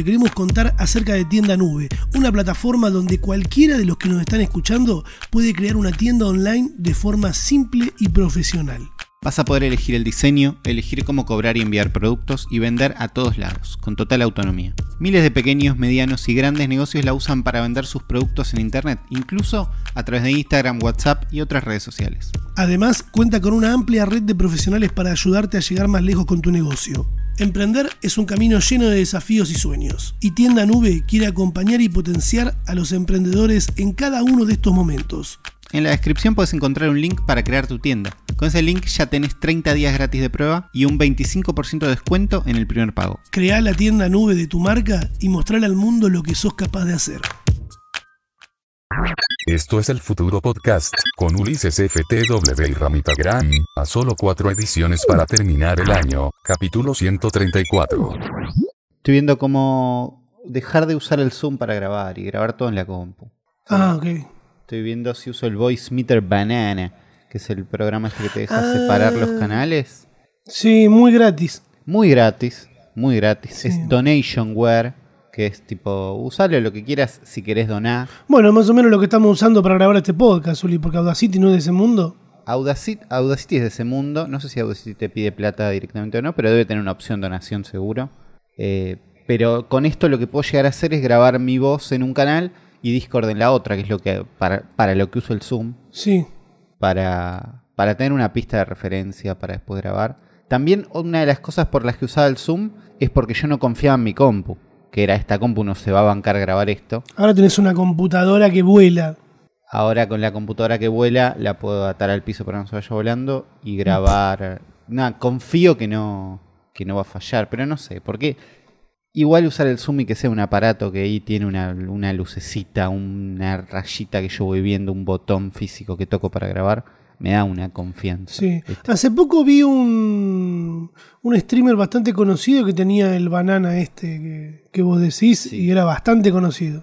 te queremos contar acerca de Tienda Nube, una plataforma donde cualquiera de los que nos están escuchando puede crear una tienda online de forma simple y profesional. Vas a poder elegir el diseño, elegir cómo cobrar y enviar productos y vender a todos lados, con total autonomía. Miles de pequeños, medianos y grandes negocios la usan para vender sus productos en Internet, incluso a través de Instagram, WhatsApp y otras redes sociales. Además, cuenta con una amplia red de profesionales para ayudarte a llegar más lejos con tu negocio. Emprender es un camino lleno de desafíos y sueños, y Tienda Nube quiere acompañar y potenciar a los emprendedores en cada uno de estos momentos. En la descripción puedes encontrar un link para crear tu tienda. Con ese link ya tenés 30 días gratis de prueba y un 25% de descuento en el primer pago. Crea la tienda nube de tu marca y mostrarle al mundo lo que sos capaz de hacer. Esto es el futuro podcast, con Ulises FTW y Ramita Gran, a solo cuatro ediciones para terminar el año, capítulo 134. Estoy viendo cómo dejar de usar el Zoom para grabar y grabar todo en la compu. Ah, ok. Estoy viendo si uso el Voice Meter Banana, que es el programa este que te deja separar los canales. Sí, muy gratis. Muy gratis, muy gratis. Sí. Es Donationware, que es tipo, usarle lo que quieras si querés donar. Bueno, más o menos lo que estamos usando para grabar este podcast, Uli, porque Audacity no es de ese mundo. Audacity, Audacity es de ese mundo. No sé si Audacity te pide plata directamente o no, pero debe tener una opción donación seguro. Eh, pero con esto lo que puedo llegar a hacer es grabar mi voz en un canal y Discord en la otra, que es lo que para, para lo que uso el Zoom. Sí. para, para tener una pista de referencia para después grabar. También una de las cosas por las que usaba el Zoom es porque yo no confiaba en mi compu, que era esta compu no se va a bancar grabar esto. Ahora tenés una computadora que vuela. Ahora con la computadora que vuela la puedo atar al piso para que no se vaya volando y grabar. Nada, confío que no, que no va a fallar, pero no sé, porque igual usar el Zoom y que sea un aparato que ahí tiene una, una lucecita, una rayita que yo voy viendo, un botón físico que toco para grabar, me da una confianza. Sí. ¿viste? Hace poco vi un, un streamer bastante conocido que tenía el banana este que, que vos decís Sí. y era bastante conocido.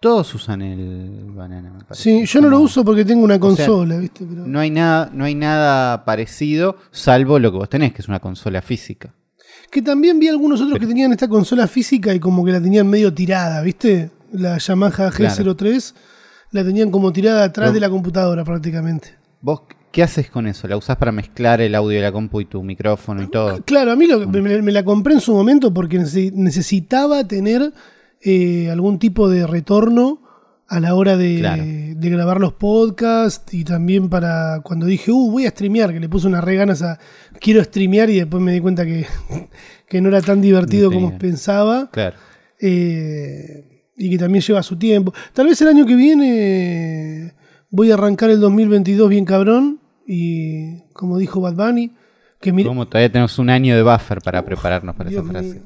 Todos usan el banana, me parece. Sí, yo no lo uso porque tengo una sea, consola, ¿viste? Pero- No hay, nada, no hay nada parecido, salvo lo que vos tenés, que es una consola física. Que también vi algunos otros que tenían esta consola física y como que la tenían medio tirada, ¿viste? La Yamaha G03 la tenían como tirada atrás de la computadora prácticamente. ¿Vos qué haces con eso? ¿La usás para mezclar el audio de la compu y tu micrófono y todo? Claro, a mí lo, que- me, me la compré en su momento porque nece- necesitaba tener eh, algún tipo de retorno a la hora de, Claro. de grabar los podcasts y también para cuando dije, uh, voy a streamear, que le puse unas re ganas a quiero streamear y después me di cuenta que, que no era tan divertido No como pensaba. Claro. eh, y que también lleva su tiempo. Tal vez el año que viene voy a arrancar el 2022 bien cabrón y como dijo Bad Bunny, que mira, Como todavía tenemos un año de buffer para prepararnos para Dios esa frase. mío.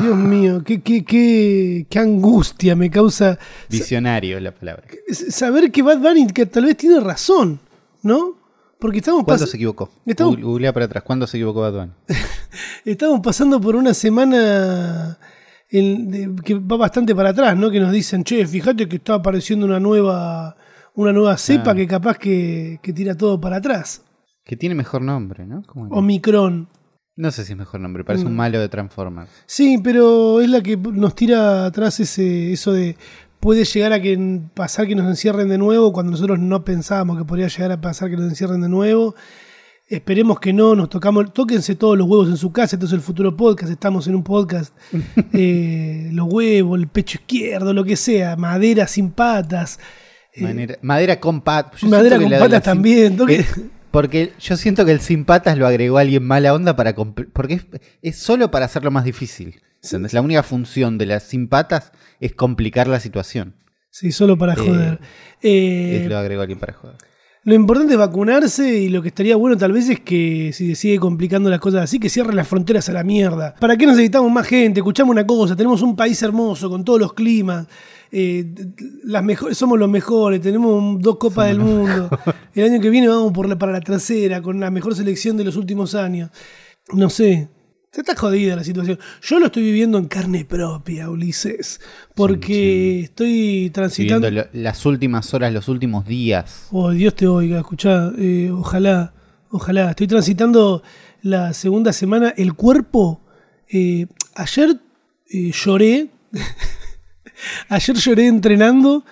Dios mío, qué, qué, qué, qué angustia me causa Visionario la palabra. saber que Bad Bunny que tal vez tiene razón, ¿no? Porque estamos, ¿Cuándo pas- se equivocó? Estamos- Google- Googlea para atrás. ¿Cuándo se equivocó Bad Bunny? estamos pasando por una semana en- de- que va bastante para atrás, ¿no? Que nos dicen, che, fíjate que está apareciendo una nueva, una nueva cepa Ah. que capaz que, que tira todo para atrás. Que tiene mejor nombre, ¿no? ¿Cómo? Omicron. No sé si es mejor nombre, parece Mm. un malo de Transformers. Sí, pero es la que nos tira atrás ese, eso de puede llegar a que pasar que nos encierren de nuevo cuando nosotros no pensábamos que podría llegar a pasar que nos encierren de nuevo. Esperemos que no, nos tocamos, tóquense todos los huevos en su casa, entonces el futuro podcast, estamos en un podcast, eh, los huevos, el pecho izquierdo, lo que sea, madera sin patas, Manera- madera con patas. Madera con patas también, Eh, porque yo siento que el sin patas lo agregó alguien mala onda para porque es, es solo para hacerlo más difícil. ¿entendés? La única función de las sin patas es complicar la situación. sí, solo para Eh, joder. Eh, Es lo agregó alguien para joder. Lo importante es vacunarse y lo que estaría bueno tal vez es que si se sigue complicando las cosas así, que cierren las fronteras a la mierda. ¿Para qué necesitamos más gente? Escuchamos una cosa, tenemos un país hermoso con todos los climas, eh, las mejores, somos los mejores, tenemos dos copas del mundo. El año que viene vamos por la- para la tercera, con la mejor selección de los últimos años. No sé. Está jodida la situación. Yo lo estoy viviendo en carne propia, Ulises, porque estoy transitando... Lo- las últimas horas, los últimos días. Oh, Dios te oiga, escuchá, eh, ojalá, ojalá. Estoy transitando la segunda semana. El cuerpo, eh, ayer lloré. Ayer lloré entrenando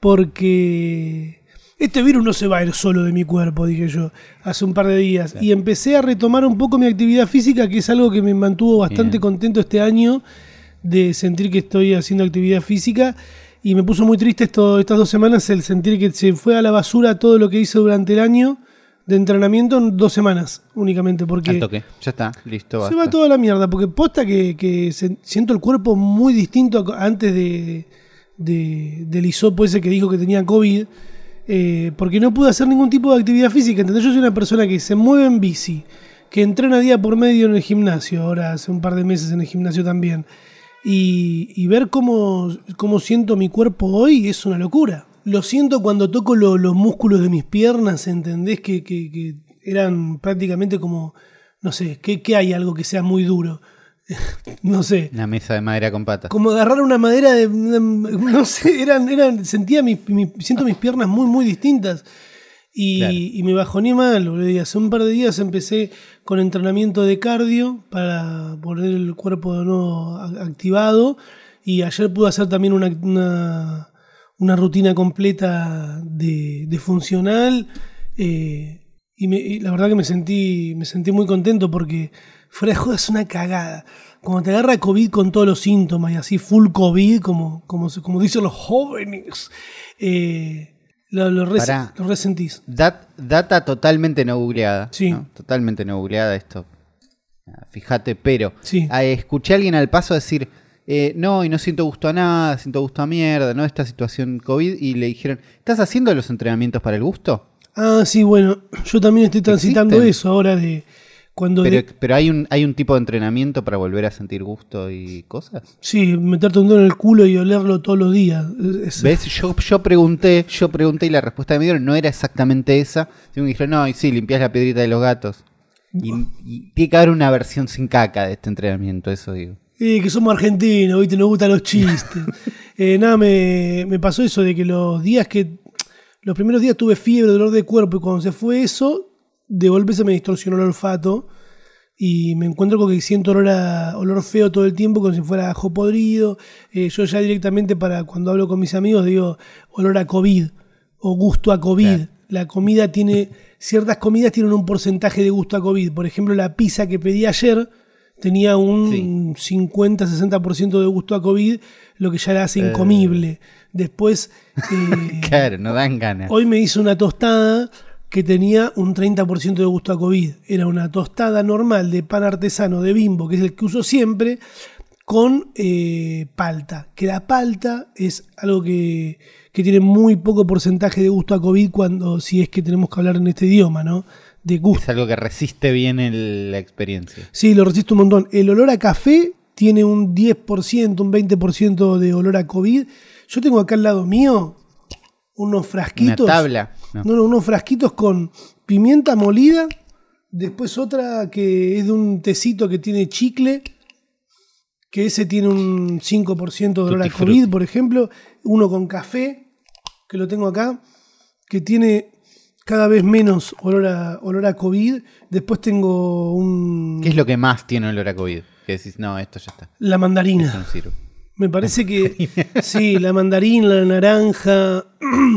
porque este virus no se va a ir solo de mi cuerpo, dije yo, hace un par de días. Y empecé a retomar un poco mi actividad física, que es algo que me mantuvo bastante Bien. contento este año, de sentir que estoy haciendo actividad física. Y me puso muy triste esto, estas dos semanas el sentir que se fue a la basura todo lo que hice durante el año de entrenamiento en dos semanas únicamente, porque Al toque. Ya está, listo. se basta. va toda la mierda, porque posta que, que se- siento el cuerpo muy distinto a- antes de, de- del hisopo ese que dijo que tenía COVID, eh, porque no pude hacer ningún tipo de actividad física. ¿entendés? Yo soy una persona que se mueve en bici, que entrena día por medio en el gimnasio, ahora hace un par de meses en el gimnasio también. Y, y ver cómo, cómo siento mi cuerpo hoy es una locura. Lo siento cuando toco lo- los músculos de mis piernas, ¿entendés? Que, que- que eran prácticamente como, no sé, ¿qué, qué hay algo que sea muy duro? no sé. Una mesa de madera con patas. Como agarrar una madera de. No sé, eran, eran, sentía mi, mi- siento mis piernas muy, muy distintas. Y, Claro. y me bajoné mal, boludo. Hace un par de días empecé con entrenamiento de cardio para poner el cuerpo de nuevo activado. Y ayer pude hacer también una, una, una rutina completa de, de funcional. eh, y, me- y la verdad que me sentí, me sentí muy contento porque fuera de joda es una cagada. Cuando te agarra COVID con todos los síntomas y así full COVID, como, como, como dicen los jóvenes, eh, lo, lo, res- Pará. lo resentís. Dat- data totalmente no googleada. Sí. ¿no? Totalmente no googleada esto. Fíjate, pero Sí. escuché a alguien al paso decir, eh, no, y no siento gusto a nada, siento gusto a mierda, ¿no? Esta situación COVID. Y le dijeron, ¿estás haciendo los entrenamientos para el gusto? Ah, sí, bueno, yo también estoy transitando ¿Existen? eso ahora de cuando... Pero, de- pero hay, un, hay un tipo de entrenamiento para volver a sentir gusto y cosas. sí, meterte un dedo en el culo y olerlo todos los días. Es- es- ¿Ves? Yo, yo pregunté, yo pregunté y la respuesta que me dieron no era exactamente esa. Sino me dijeron, no, y sí, limpias la piedrita de los gatos. Y, y tiene que haber una versión sin caca de este entrenamiento, eso digo. Eh, que somos argentinos, ¿viste? Nos gustan los chistes. Eh, nada, me, me pasó eso de que los días que. Los primeros días tuve fiebre, dolor de cuerpo, y cuando se fue eso, de golpe se me distorsionó el olfato. Y me encuentro con que siento olor, a, olor feo todo el tiempo, como si fuera ajo podrido. Eh, yo ya directamente, para cuando hablo con mis amigos, digo olor a COVID o gusto a COVID. Claro. La comida tiene. Ciertas comidas tienen un porcentaje de gusto a COVID. Por ejemplo, la pizza que pedí ayer tenía un 50-60% de gusto a COVID, lo que ya la hace incomible. Después, eh, Claro, no dan ganas. hoy me hice una tostada que tenía un 30% de gusto a COVID. Era una tostada normal de pan artesano de bimbo, que es el que uso siempre, con eh, palta. Que la palta es algo que, que tiene muy poco porcentaje de gusto a COVID cuando, si es que tenemos que hablar en este idioma, ¿no? De gusto. Es algo que resiste bien el- la experiencia. Sí, lo resisto un montón. El olor a café tiene un 10%, un 20% de olor a COVID. Yo tengo acá al lado mío unos Una frasquitos. tabla. No. No, no, unos frasquitos con pimienta molida. Después otra que es de un tecito que tiene chicle. Que ese tiene un 5% de olor a COVID, por ejemplo. Uno con café, que lo tengo acá, que tiene cada vez menos olor a, olor a COVID. Después tengo un, ¿Qué es lo que más tiene olor a COVID? Que decís, no, esto ya está. la mandarina. no. Me parece que sí, la mandarina, la naranja.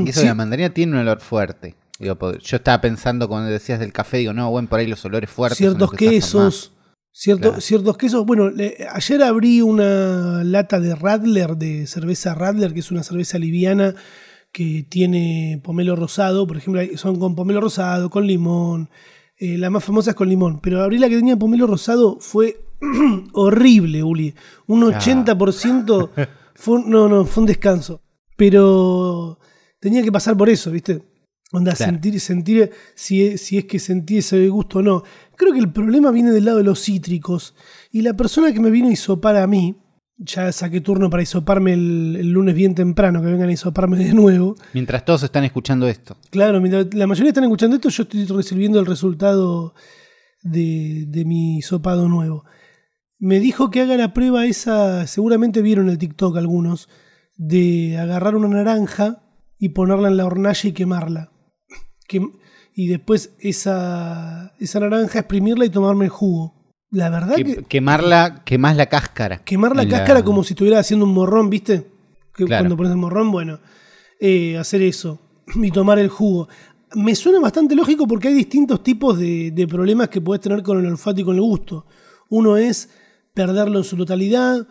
Y eso de la mandarina tiene un olor fuerte. Digo, yo estaba pensando cuando decías del café, digo, no, bueno, por ahí los olores fuertes. ciertos que quesos. Cierto- Claro. Ciertos quesos. Bueno, le- ayer abrí una lata de Radler, de cerveza Radler, que es una cerveza liviana que tiene pomelo rosado. Por ejemplo, son con pomelo rosado, con limón. Eh, la más famosa es con limón. Pero abrí la que tenía pomelo rosado fue horrible, Uli. Un Ah. 80% fue, un- no, no, fue un descanso. Pero tenía que pasar por eso, ¿viste? Onda, Claro. sentir, sentir si es, si es que sentí ese gusto o no. Creo que el problema viene del lado de los cítricos. Y la persona que me vino a hisopar a mí, ya saqué turno para hisoparme el, el lunes bien temprano, que vengan a hisoparme de nuevo. Mientras todos están escuchando esto. Claro, mientras la mayoría están escuchando esto, yo estoy recibiendo el resultado de, de mi hisopado nuevo. Me dijo que haga la prueba esa, seguramente vieron el TikTok algunos, de agarrar una naranja y ponerla en la hornalla y quemarla. Quem- y después esa, esa naranja exprimirla y tomarme el jugo. La verdad Que- que quemarla, quemás la cáscara. quemar la cáscara como si estuviera haciendo un morrón, ¿viste? Que Claro. Cuando pones el morrón, bueno, eh, hacer eso y tomar el jugo. Me suena bastante lógico porque hay distintos tipos de, de problemas que puedes tener con el olfato y con el gusto. Uno es perderlo en su totalidad,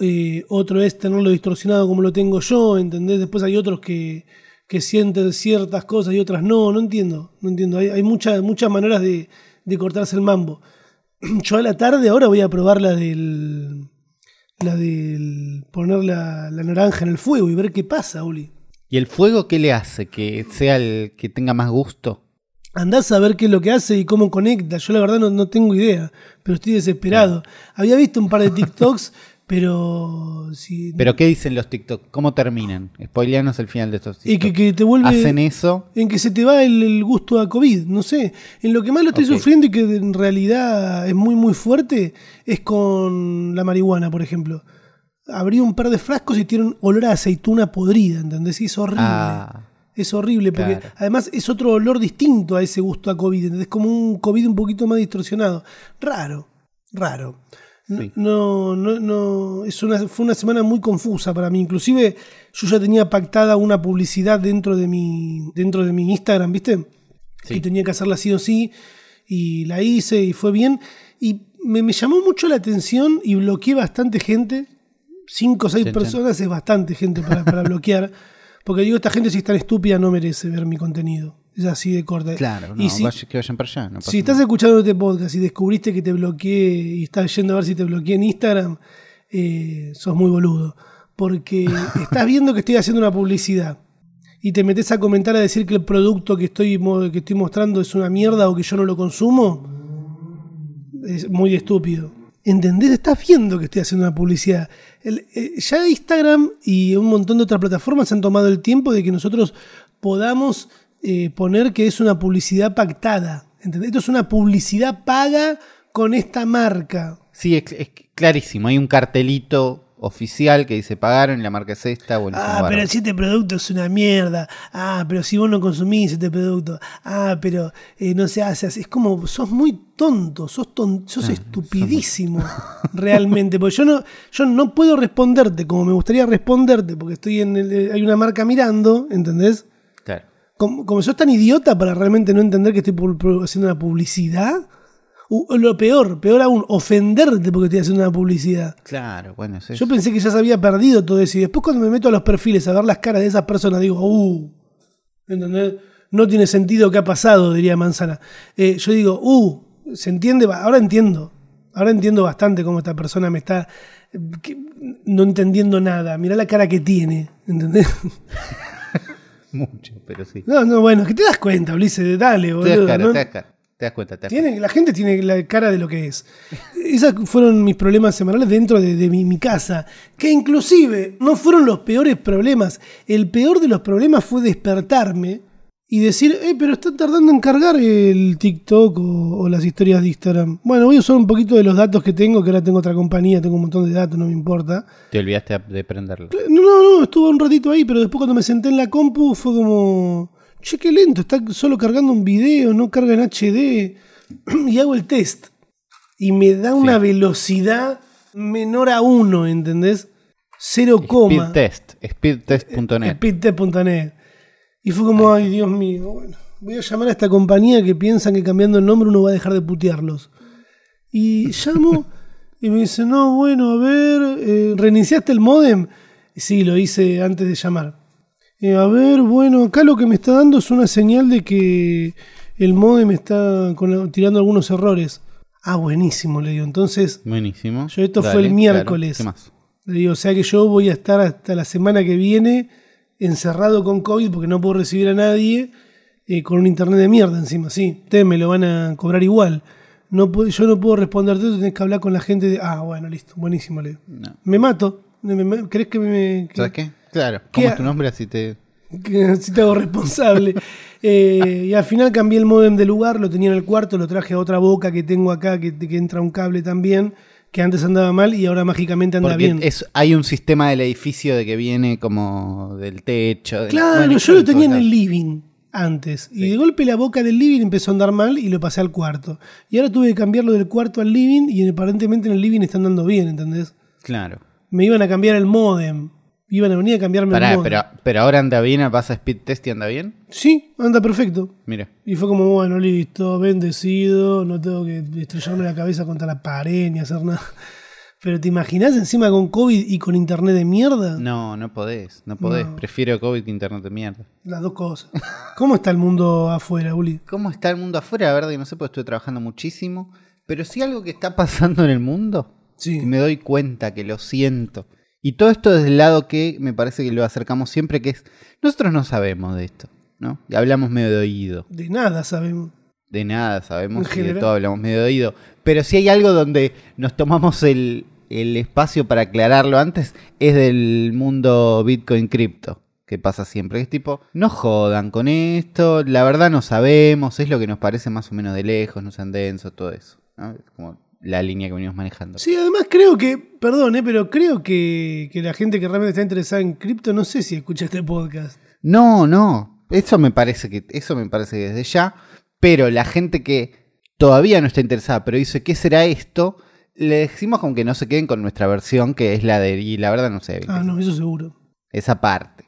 eh, otro es tenerlo distorsionado como lo tengo yo, ¿entendés? Después hay otros que, que sienten ciertas cosas y otras no, no entiendo, no entiendo. Hay, hay muchas, muchas maneras de, de cortarse el mambo. Yo a la tarde ahora voy a probar la del. La del. poner la, la naranja en el fuego y ver qué pasa, Uli. ¿Y el fuego qué le hace? ¿Que sea el que tenga más gusto? Andás a ver qué es lo que hace y cómo conecta. Yo la verdad no, no tengo idea, pero estoy desesperado. Había visto un par de TikToks, pero. Si, ¿Pero qué dicen los TikTok? ¿Cómo terminan? Spoileanos el final de estos y que, TikTok. que te vuelve. Hacen eso. En que se te va el, el gusto a COVID, no sé. En lo que más lo estoy sufriendo y que en realidad es muy, muy fuerte es con la marihuana, por ejemplo. Abrí un par de frascos y tienen olor a aceituna podrida, ¿entendés? Y es horrible. Ah, Es horrible porque Claro. además es otro olor distinto a ese gusto a COVID, ¿entendés? Como un COVID un poquito más distorsionado. Raro, raro. No, Sí. no, no, no, es una, fue una semana muy confusa para mí. Inclusive yo ya tenía pactada una publicidad dentro de mi, dentro de mi Instagram, ¿viste? Sí. Que tenía que hacerla sí o sí. Y la hice y fue bien. Y me, me llamó mucho la atención y bloqueé bastante gente. Cinco o seis personas es bastante gente para, para bloquear. Porque digo, esta gente si es tan estúpida no merece ver mi contenido. Es así de corta. claro, no, y si, vaya- que vayan para allá. no si estás nada. escuchando este podcast y descubriste que te bloqueé y estás yendo a ver si te bloqueé en Instagram, eh, sos muy boludo. Porque estás viendo que estoy haciendo una publicidad y te metes a comentar a decir que el producto que estoy, que estoy mostrando es una mierda o que yo no lo consumo, es muy estúpido. ¿Entendés? Estás viendo que estoy haciendo una publicidad. El- eh, ya Instagram y un montón de otras plataformas han tomado el tiempo de que nosotros podamos eh, poner que es una publicidad pactada. ¿Entendés? Esto es una publicidad paga con esta marca. Sí, es, es clarísimo. Hay un cartelito oficial que dice pagaron y la marca es esta. Ah, pero este producto es una mierda. Ah, pero si vos no consumís este producto. Ah, pero eh, no se hace así. Es como, sos muy tonto, sos, ton- sos estupidísimo realmente. Porque yo no, yo no puedo responderte como me gustaría responderte porque estoy en el- eh, hay una marca mirando, ¿entendés? Como, como sos tan idiota para realmente no entender que estoy haciendo una publicidad. O lo peor, peor aún, ofenderte porque estoy haciendo una publicidad. Claro, bueno, es Yo eso. pensé que ya se había perdido todo eso. Y después cuando me meto a los perfiles a ver las caras de esas personas, digo, uh, ¿entendés? No tiene sentido qué ha pasado, diría Manzana. Eh, yo digo, uh, se entiende, ahora entiendo. Ahora entiendo bastante cómo esta persona me está eh, que- no entendiendo nada. Mirá la cara que tiene, ¿entendés? Mucho, pero sí. No, no, bueno, que te das cuenta, Ulises, dale, Te das, boludo. cara, ¿no? te das cara, te das cuenta, te das Tiene, la gente tiene la cara de lo que es. Esos fueron mis problemas semanales dentro de, de mi, mi casa. Que inclusive no fueron los peores problemas. El peor de los problemas fue despertarme y decir, eh, pero está tardando en cargar el TikTok o, o las historias de Instagram. Bueno, voy a usar un poquito de los datos que tengo, que ahora tengo otra compañía, tengo un montón de datos, no me importa. Te olvidaste de prenderlo. No, no, no, estuvo un ratito ahí, pero después cuando me senté en la compu fue como, che, qué lento, está solo cargando un video, no carga en HD. y hago el test. Y me da una velocidad menor a 1, ¿entendés? 0, coma. Speedtest, speedtest.net. Speedtest.net. Y fue como, ay, Dios mío, bueno, voy a llamar a esta compañía que piensan que cambiando el nombre uno va a dejar de putearlos. Y llamo y me dice, no, bueno, a ver, eh, ¿reiniciaste el modem? Y sí, lo hice antes de llamar. Eh, a ver, bueno, acá lo que me está dando es una señal de que el modem está con- tirando algunos errores. Ah, buenísimo, le digo. Entonces, Buenísimo. Yo esto fue el miércoles. claro. ¿Qué más? le digo, o sea que yo voy a estar hasta la semana que viene encerrado con COVID porque no puedo recibir a nadie eh, con un internet de mierda encima. Sí, ustedes me lo van a cobrar igual. No puedo- yo no puedo responderte, tú tenés que hablar con la gente de. Ah, bueno, listo, buenísimo, le digo. No. Me mato. ¿Crees que me.? que- ¿Sabes qué? Claro. ¿Qué ¿Cómo es tu nombre? Así te. que si te hago responsable. Eh, y al final cambié el modem de lugar, lo tenía en el cuarto, lo traje a otra boca que tengo acá, que, que entra un cable también, que antes andaba mal y ahora mágicamente anda Porque bien. es, hay un sistema del edificio de que viene como del techo. de- Claro, bueno, yo lo en tenía en el living. antes. Y de golpe la boca del living empezó a andar mal y lo pasé al cuarto. Y ahora tuve que cambiarlo del cuarto al living y aparentemente en el living está andando bien, ¿entendés? Claro. Me iban a cambiar el modem. Iban a venir a cambiarme el Pará, modem. pero, pero ahora anda bien, pasa speed test y anda bien. Sí, anda perfecto. Mira. Y fue como, bueno, listo, bendecido, no tengo que estrellarme la cabeza contra la pared ni hacer nada. Pero ¿te imaginas encima con COVID y con internet de mierda? No, no podés, no podés. No. Prefiero COVID que internet de mierda. Las dos cosas. ¿Cómo está el mundo afuera, Uli? ¿Cómo está el mundo afuera? La verdad que no sé, porque estuve trabajando muchísimo. Pero sí algo que está pasando en el mundo. Sí. Y me doy cuenta que lo siento. Y todo esto desde el lado que me parece que lo acercamos siempre, que es, nosotros no sabemos de esto, ¿no? Y hablamos medio de oído. De nada sabemos. De nada sabemos y de todo hablamos medio de oído. Pero si hay algo donde nos tomamos el, el espacio para aclararlo antes, es del mundo Bitcoin cripto. Que pasa siempre. Es tipo, no jodan con esto, la verdad no sabemos, es lo que nos parece más o menos de lejos, no sean densos, todo eso. ¿no? Como la línea que venimos manejando. Sí, además creo que, perdón, eh, pero creo que, que la gente que realmente está interesada en cripto, no sé si escucha este podcast. No, no. Eso me parece que, eso me parece que desde ya. Pero la gente que todavía no está interesada, pero dice, ¿qué será esto? Le decimos como que no se queden con nuestra versión, que es la de. Y la verdad no sé. Ah, no, eso seguro. Esa parte.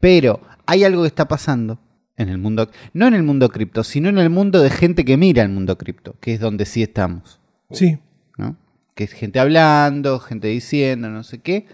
Pero hay algo que está pasando en el mundo. No en el mundo cripto, sino en el mundo de gente que mira el mundo cripto, que es donde sí estamos. Sí. ¿no? Que es gente hablando, gente diciendo, no sé qué.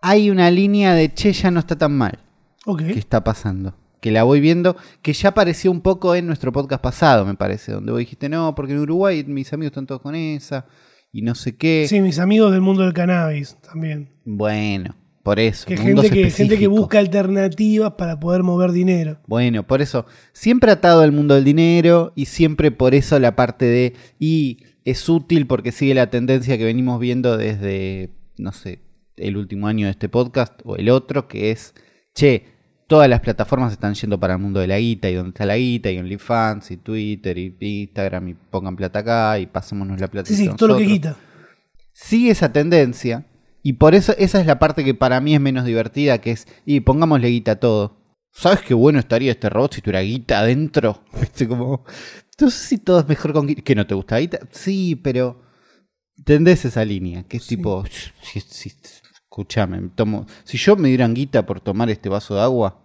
Hay una línea de che, ya no está tan mal. Ok. ¿Qué está pasando? Que la voy viendo, que ya apareció un poco en nuestro podcast pasado, me parece, donde vos dijiste, no, porque en Uruguay mis amigos están todos con esa, y no sé qué. Sí, mis amigos del mundo del cannabis también. Bueno, por eso. Que gente que, gente que busca alternativas para poder mover dinero. Bueno, por eso, siempre atado al mundo del dinero y siempre por eso la parte de, y es útil porque sigue la tendencia que venimos viendo desde, no sé, el último año de este podcast o el otro, que es, che, todas las plataformas están yendo para el mundo de la guita y donde está la guita y OnlyFans y Twitter y Instagram y pongan plata acá y pasémonos la plata. Sí, sí, todo lo que quita. sigue esa tendencia y por eso esa es la parte que para mí es menos divertida, que es, y pongámosle guita a todo. ¿Sabes qué bueno estaría este robot si tuviera guita adentro? Viste, como, no sé si todo es mejor con guita. ¿Que no te gusta guita? Sí, pero tendés esa línea, que es Sí. tipo, si, si- escúchame, tomo, si yo me dieran guita por tomar este vaso de agua,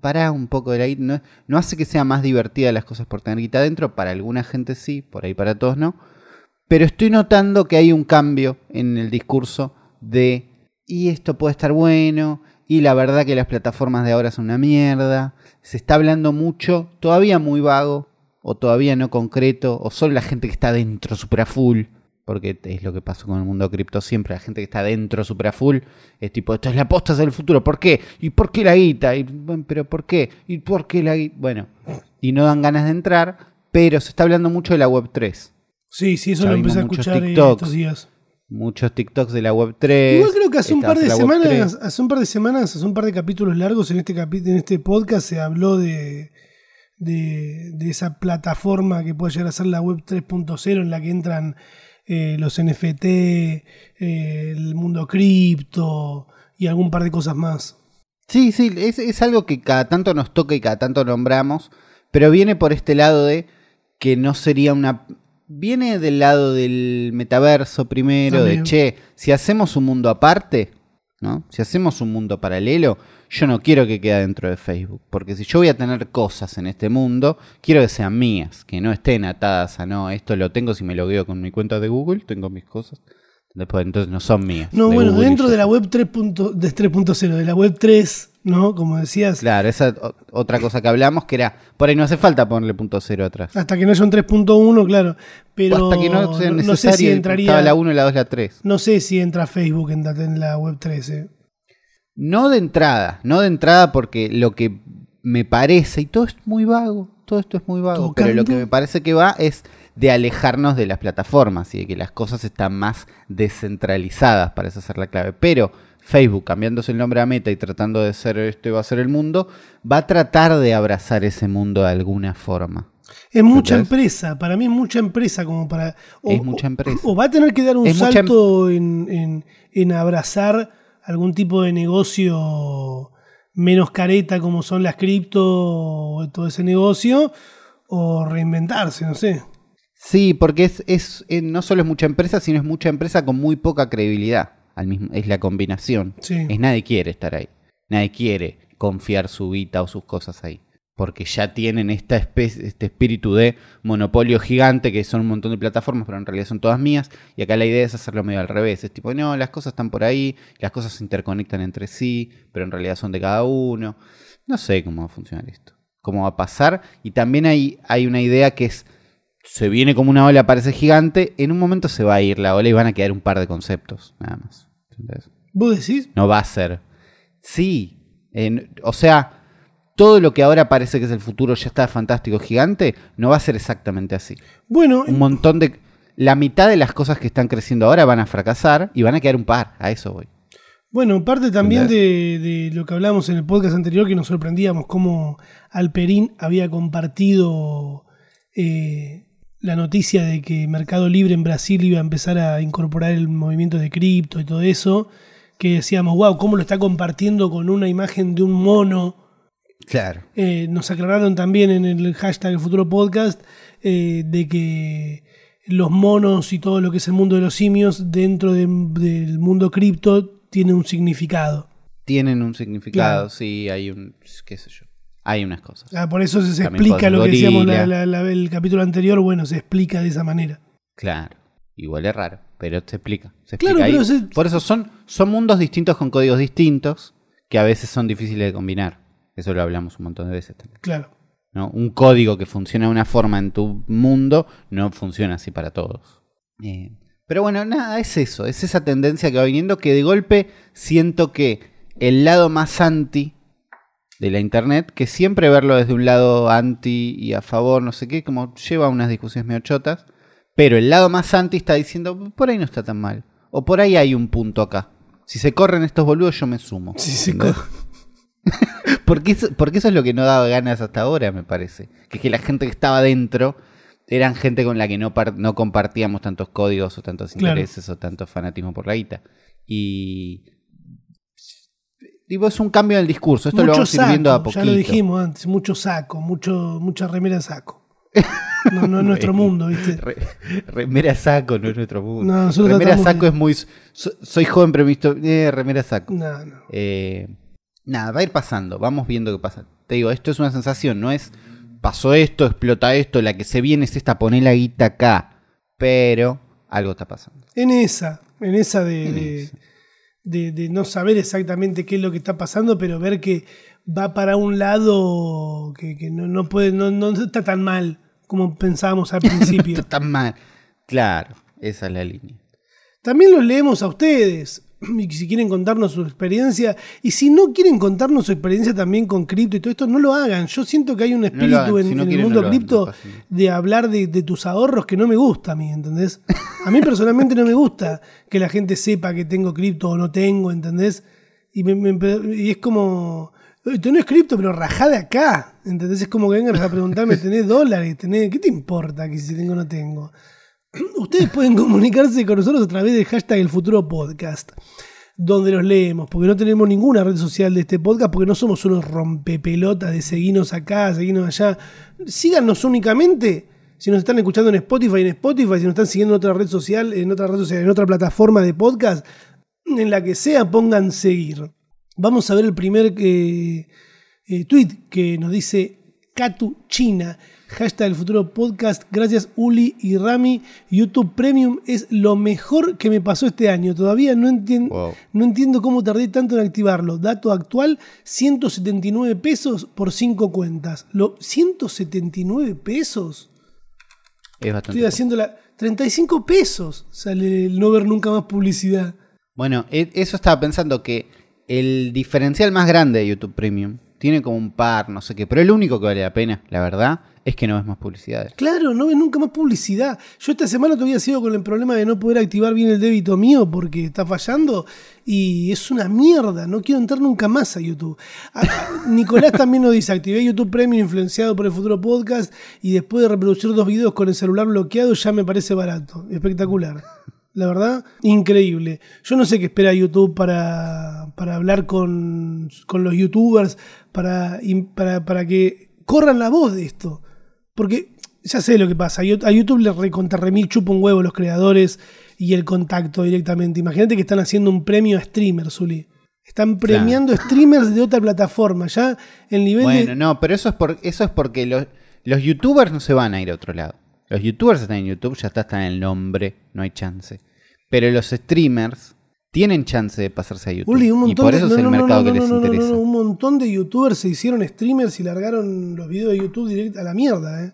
pará un poco de la guita, no, no hace que sea más divertida las cosas por tener guita adentro, para alguna gente sí, por ahí para todos no. Pero estoy notando que hay un cambio en el discurso de, y esto puede estar bueno, y la verdad que las plataformas de ahora son una mierda. Se está hablando mucho, todavía muy vago, o todavía no concreto, o solo la gente que está dentro, super a full. Porque es lo que pasó con el mundo cripto siempre. La gente que está dentro, super a full, es tipo, esto es la posta del futuro. ¿Por qué? ¿Y por qué la guita? Y, bueno, ¿Pero por qué? ¿Y por qué la guita? Bueno, y no dan ganas de entrar, pero se está hablando mucho de la Web 3. Sí, sí, eso Ya lo empecé a escuchar TikToks. estos días. Muchos TikToks de la Web 3. Igual creo que hace un par de semanas, 3. hace un par de semanas, hace un par de capítulos largos en este en este podcast se habló de, de, de esa plataforma que puede llegar a ser la web 3.0 en la que entran eh, los NFT, eh, el mundo cripto y algún par de cosas más. Sí, sí, es, es algo que cada tanto nos toca y cada tanto nombramos, pero viene por este lado de que no sería una... Viene del lado del metaverso primero, También. de che, si hacemos un mundo aparte, ¿no? Si hacemos un mundo paralelo, yo no quiero que quede dentro de Facebook, porque si yo voy a tener cosas en este mundo, quiero que sean mías, que no estén atadas a no, esto lo tengo si me logueo con mi cuenta de Google, tengo mis cosas. Después, entonces no son mías. No, de bueno, Google dentro de la web 3. punto- de 3.0, de la web 3, ¿no? Como decías, Claro, esa otra cosa que hablamos que era, por ahí no hace falta ponerle punto cero atrás. hasta que no haya un 3.1, claro. Pero Hasta que no sea no sé necesario, si entraría. estaba la 1 y la 2 y la 3. No sé si entra Facebook en, en la web 3. eh. No de entrada, no de entrada porque lo que me parece, y todo es muy vago, todo esto es muy vago, pero lo que me parece que va es de alejarnos de las plataformas y de que las cosas están más descentralizadas, para esa ser la clave. Pero Facebook, cambiándose el nombre a Meta y tratando de ser esto iba a ser el mundo, va a tratar de abrazar ese mundo de alguna forma. Es mucha ¿Entendés? empresa, para mí es mucha empresa como para... O, Es mucha empresa. O, o va a tener que dar un Es em- salto en, en- en abrazar algún tipo de negocio menos careta como son las cripto o todo ese negocio, o reinventarse, no sé. Sí, porque es, es eh, no solo es mucha empresa, sino es mucha empresa con muy poca credibilidad. Al mismo, es la combinación. Sí. Es nadie quiere estar ahí. Nadie quiere confiar su vida o sus cosas ahí. Porque ya tienen esta especie, este espíritu de monopolio gigante, que son un montón de plataformas, pero en realidad son todas mías. Y acá la idea es hacerlo medio al revés. Es tipo, no, las cosas están por ahí, las cosas se interconectan entre sí, pero en realidad son de cada uno. No sé cómo va a funcionar esto. Cómo va a pasar. Y también hay, hay una idea que es se viene como una ola, parece gigante, en un momento se va a ir la ola y van a quedar un par de conceptos, nada más. ¿Entendés? ¿Vos decís? No va a ser. Sí, en- o sea, todo lo que ahora parece que es el futuro ya está fantástico, gigante, no va a ser exactamente así. Bueno, Un montón de... La mitad de las cosas que están creciendo ahora van a fracasar y van a quedar un par, a eso voy. Bueno, parte también de, de lo que hablamos en el podcast anterior, que nos sorprendíamos cómo Alperín había compartido eh, la noticia de que Mercado Libre en Brasil iba a empezar a incorporar el movimiento de cripto y todo eso, que decíamos, wow, cómo lo está compartiendo con una imagen de un mono. Claro. Eh, nos aclararon también en el hashtag El Futuro Podcast eh, de que los monos y todo lo que es el mundo de los simios dentro de- del mundo cripto tiene un significado. Tienen un significado, Claro. sí, hay un... qué sé yo. Hay unas cosas. Ah, por eso se, explica lo que decíamos la- gorila. la- la- el capítulo anterior, bueno, se explica de esa manera. Claro. Igual es raro, pero se explica. Se Claro, explica ahí. pero se- Por eso son, son mundos distintos con códigos distintos que a veces son difíciles de combinar. Eso lo hablamos un montón de veces también. Claro. ¿no? Un código que funciona de una forma en tu mundo no funciona así para todos. Eh, pero bueno, nada, es eso. Es esa tendencia que va viniendo que de golpe siento que el lado más anti de la internet, que siempre verlo desde un lado anti y a favor, no sé qué, como lleva a unas discusiones medio chotas, pero el lado más anti está diciendo, por ahí no está tan mal, o por ahí hay un punto acá. Si se corren estos boludos, yo me sumo. Sí, sí, ¿Entendés? porque, eso, porque eso es lo que no daba ganas hasta ahora, me parece. Que es que la gente que estaba dentro eran gente con la que no, par- no compartíamos tantos códigos o tantos Claro. intereses o tanto fanatismo por la guita. Y... Digo, es un cambio en el discurso. Esto lo vamos a ir viendo a poquito. ya lo dijimos antes, mucho saco, mucho, mucha remera saco. No, no es nuestro mundo, ¿viste? Re- remera saco no es nuestro mundo. No, remera saco es muy... so- soy joven pero visto... Eh, remera saco. No, no. Eh, nada, va a ir pasando, vamos viendo qué pasa. Te digo, esto es una sensación, no es pasó esto, explota esto, la que se viene es esta, poner la guita acá, pero algo está pasando. En esa, en esa de, En de- esa. de- de no saber exactamente qué es lo que está pasando, pero ver que va para un lado que, que no, no puede, no, no está tan mal como pensábamos al principio. Esto está mal. Claro, esa es la línea. También los leemos a ustedes. Y si quieren contarnos su experiencia, y si no quieren contarnos su experiencia también con cripto y todo esto, no lo hagan. Yo siento que hay un espíritu hagan. en, Si no en el mundo no hagan, cripto no de hablar de, de tus ahorros que no me gusta a mí, ¿entendés? A mí personalmente no me gusta que la gente sepa que tengo cripto o no tengo, ¿entendés? Y, me- me- y es como, "Eh, tenés cripto, pero rajá de acá, ¿entendés? Es como que vengas a preguntarme, ¿tenés dólares? ¿Tenés... ¿Qué te importa que si tengo o no tengo? Ustedes pueden comunicarse con nosotros a través del hashtag El Futuro Podcast, donde los leemos, porque no tenemos ninguna red social de este podcast, porque no somos unos rompepelotas de seguirnos acá, seguirnos allá. Síganos únicamente si nos están escuchando en Spotify, en Spotify, si nos están siguiendo en otra red social, en otra red social, en otra plataforma de podcast, en la que sea, pongan seguir. Vamos a ver el primer eh, eh, tweet que nos dice Katu China. Hashtag el futuro podcast. Gracias Uli y Rami. YouTube Premium es lo mejor que me pasó este año. Todavía no, entien- Wow. no entiendo cómo tardé tanto en activarlo. Dato actual, 179 pesos por 5 cuentas. Lo, ¿179 pesos? Es bastante. Estoy haciendo la... 35 pesos sale el no ver nunca más publicidad. Bueno, e- eso estaba pensando que el diferencial más grande de YouTube Premium tiene como un par, no sé qué, pero el único que vale la pena, la verdad, es que no ves más publicidades. Claro, no ves nunca más publicidad. Yo esta semana todavía sigo con el problema de no poder activar bien el débito mío porque está fallando y es una mierda. No quiero entrar nunca más a YouTube. Nicolás también nos dice, activé YouTube Premium influenciado por el futuro podcast y después de reproducir dos videos con el celular bloqueado ya me parece barato. Espectacular. La verdad, increíble. Yo no sé qué espera YouTube para, para hablar con, con los youtubers, para, para, para que corran la voz de esto. Porque ya sé lo que pasa. A Yo- a YouTube le recontra remil chupa un huevo los creadores y el contacto directamente. Imagínate que están haciendo un premio a streamers, Zuli. Están premiando streamers de otra plataforma. Ya el nivel Bueno, de. no, pero eso es, por, eso es porque los, los youtubers no se van a ir a otro lado. Los youtubers están en YouTube, ya está, están en el nombre, no hay chance. Pero los streamers tienen chance de pasarse a YouTube. Uli, un y por de- eso no, es el no, mercado no, que les interesa. un montón de youtubers se hicieron streamers y largaron los videos de YouTube directo a la mierda, ¿eh?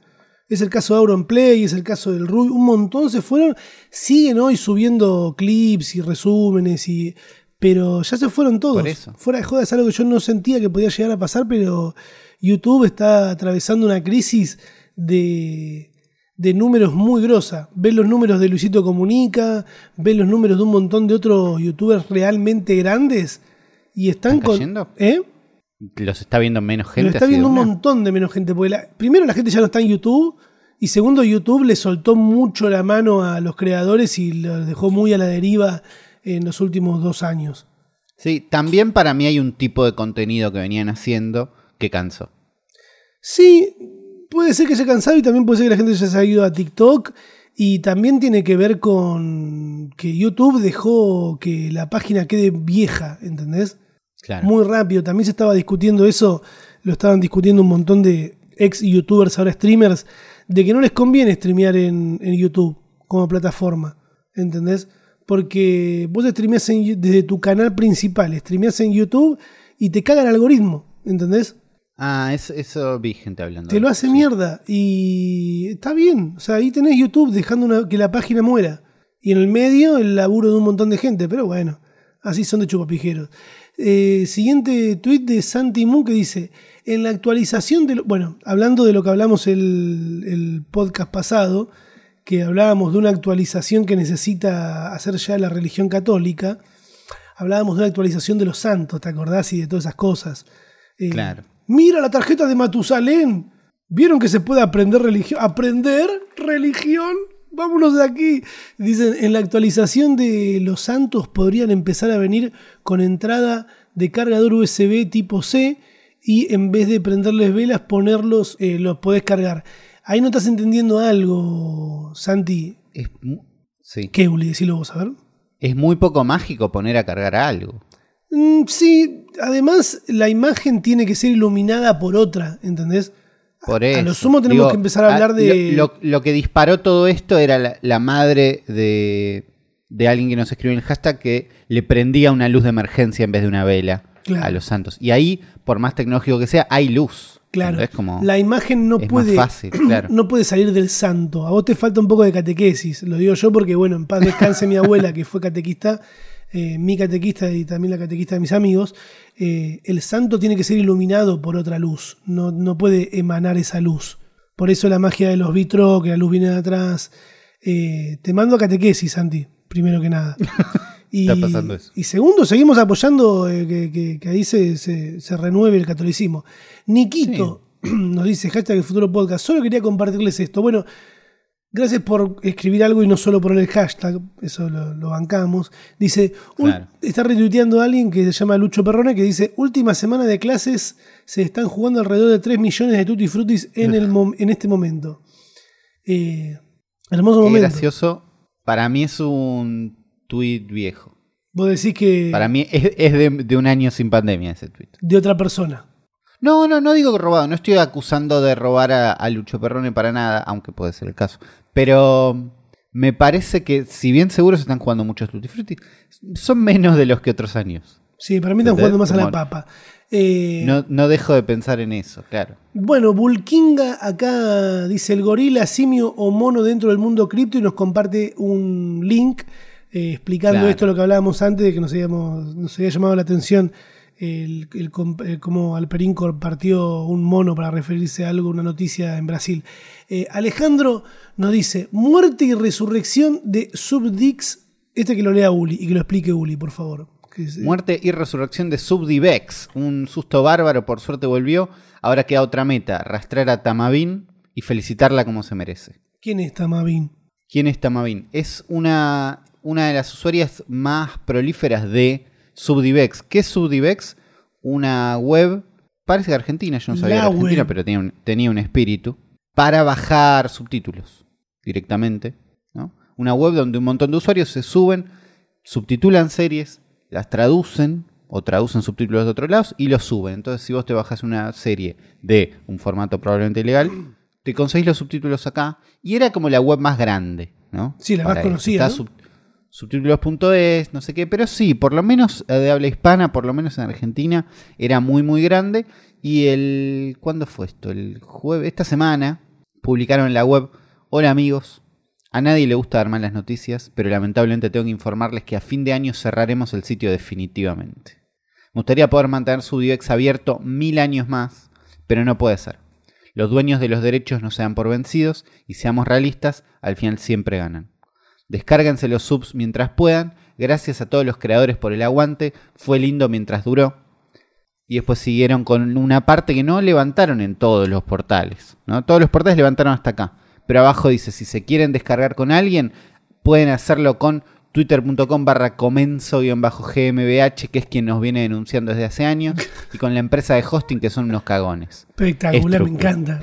Es el caso de Auronplay, es el caso del Ruby, un montón se fueron, siguen hoy subiendo clips y resúmenes y pero ya se fueron todos. Por eso. Fuera de joda es algo que yo no sentía que podía llegar a pasar, pero YouTube está atravesando una crisis de, de números muy grosa. Ves los números de Luisito Comunica, ves los números de un montón de otros youtubers realmente grandes y están ¿Están con. cayendo? ¿Eh? Los está viendo menos gente. Lo está viendo un una. montón de menos gente. Porque la- primero, la gente ya no está en YouTube. Y segundo, YouTube le soltó mucho la mano a los creadores y los dejó muy a la deriva en los últimos dos años. Sí, también para mí hay un tipo de contenido que venían haciendo que cansó. Sí, puede ser que haya cansado y también puede ser que la gente ya se haya ido a TikTok. Y también tiene que ver con que YouTube dejó que la página quede vieja, ¿entendés? Claro. Muy rápido. También se estaba discutiendo eso, lo estaban discutiendo un montón de ex youtubers, ahora streamers, de que no les conviene streamear en, en YouTube como plataforma, ¿entendés? Porque vos streameás en- desde tu canal principal, streameás en YouTube y te caga el algoritmo, ¿entendés? Ah, es- eso vi gente hablando. Te lo hace sí. mierda y está bien. O sea, ahí tenés YouTube dejando una- que la página muera. Y en el medio el laburo de un montón de gente, pero bueno, así son de chupapijeros. Eh, siguiente tweet de Santi Moon que dice, en la actualización de... lo- bueno, hablando de lo que hablamos el, el podcast pasado, que hablábamos de una actualización que necesita hacer ya la religión católica, hablábamos de una actualización de los santos, ¿te acordás? Y de todas esas cosas. Eh, Claro. Mira la tarjeta de Matusalén. ¿Vieron que se puede aprender religión? ¿Aprender religión? Vámonos de aquí. Dicen, en la actualización de los santos podrían empezar a venir con entrada de cargador USB tipo C y en vez de prenderles velas, ponerlos, eh, los podés cargar. Ahí no estás entendiendo algo, Santi. Es, sí. ¿Qué, Uli? Decilo vos, a ver. es muy poco mágico poner a cargar algo. Mm, sí, además la imagen tiene que ser iluminada por otra, ¿entendés? Por A eso. lo sumo tenemos que empezar a hablar de- Lo, lo- lo que disparó todo esto era la, la madre de, de alguien que nos escribió en el hashtag que le prendía una luz de emergencia en vez de una vela Claro. a los santos. Y ahí, por más tecnológico que sea, hay luz. Claro, Es como. la imagen no puede, fácil, claro. no puede salir del santo. A vos te falta un poco de catequesis, lo digo yo porque, bueno, en paz descanse mi abuela que fue catequista, eh, mi catequista y también la catequista de mis amigos. eh, el santo tiene que ser iluminado por otra luz, no, no puede emanar esa luz. Por eso la magia de los vitros, que la luz viene de atrás. Eh, te mando a catequesis, Santi, primero que nada. Y, Está pasando eso. y segundo, seguimos apoyando que, que- que ahí se, se- se renueve el catolicismo. Niquito nos dice, hashtag el futuro podcast, solo quería compartirles esto. Bueno, gracias por escribir algo y no solo por el hashtag, eso lo, lo bancamos. Dice, "Ul- Claro. está retuiteando a alguien que se llama Lucho Perrone que dice, última semana de clases se están jugando alrededor de 3 millones de tutti frutis en, el en este momento. Eh, hermoso Qué momento. gracioso. Para mí es un tweet viejo. Vos decís que Para mí es, es de, de un año sin pandemia ese tweet. de otra persona. No, no, no digo que robado. No estoy acusando de robar a, a Lucho Perrone para nada, aunque puede ser el caso. Pero me parece que, si bien seguro se están jugando muchos Tutti Frutti, son menos de los que otros años. Sí, para mí están jugando más a la papa. Eh, No, no dejo de pensar en eso, claro. Bueno, Bulkinga acá dice el gorila, simio o mono dentro del mundo cripto y nos comparte un link eh, explicando Claro. esto lo que hablábamos antes de que nos, habíamos, nos había llamado la atención el, el comp- eh, Alperín compartió un mono para referirse a algo, una noticia en Brasil. Eh, Alejandro nos dice, muerte y resurrección de Subdix, este que lo lea Uli y que lo explique Uli, por favor. Es, eh, Muerte y resurrección de Subdivex. Un susto bárbaro, por suerte volvió. Ahora queda otra meta, rastrear a Tamavin y felicitarla como se merece. ¿Quién es Tamavin? ¿Quién es Tamavin? Es una, una de las usuarias más prolíferas de Subdivex. ¿Qué es Subdivex? Una web, parece que argentina, yo no sabía era argentina, web. pero tenía un, tenía un espíritu, para bajar subtítulos directamente. ¿no? Una web donde un montón de usuarios se suben, subtitulan series, las traducen o traducen subtítulos de otros lados y los suben. Entonces, si vos te bajas una serie de un formato probablemente ilegal, te conseguís los subtítulos acá. Y era como la web más grande, ¿no? Sí, la más Para conocida. Sub- subtítulos.es, no sé qué, pero sí, por lo menos eh, de habla hispana, por lo menos en Argentina, era muy, muy grande. Y el. ¿Cuándo fue esto? El jueves, esta semana, publicaron en la web: Hola amigos, a nadie le gusta dar malas noticias, pero lamentablemente tengo que informarles que a fin de año cerraremos el sitio definitivamente. Me gustaría poder mantener su DX abierto mil años más, pero no puede ser. Los dueños de los derechos no se dan por vencidos y seamos realistas, al final siempre ganan. Descárguense los subs mientras puedan. Gracias a todos los creadores por el aguante. Fue lindo mientras duró. Y después siguieron con una parte que no levantaron en todos los portales. ¿no? Todos los portales levantaron hasta acá. Pero abajo dice, si se quieren descargar con alguien, pueden hacerlo con twitter.com barra comenzo-gmbh, que es quien nos viene denunciando desde hace años, y con la empresa de hosting, que son unos cagones. Espectacular, me encanta.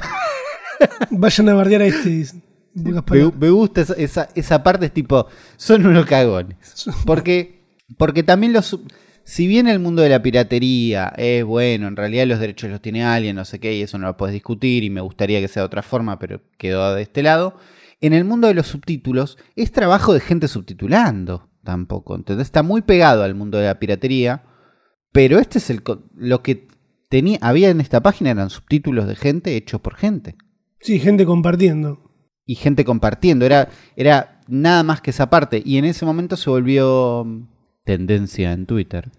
Vayan a bardear a este. dicen. Me, gusta esa, esa, esa parte, es tipo, son unos cagones. Porque, porque también los... Si bien el mundo de la piratería es bueno, en realidad los derechos los tiene alguien, no sé qué, y eso no lo puedes discutir, y me gustaría que sea de otra forma, pero quedó de este lado. En el mundo de los subtítulos, es trabajo de gente subtitulando tampoco. Entonces está muy pegado al mundo de la piratería. Pero este es el lo que tenía, había en esta página eran subtítulos de gente hechos por gente Sí, gente compartiendo. Y gente compartiendo. Era, era nada más que esa parte. Y en ese momento se volvió mm, tendencia en Twitter.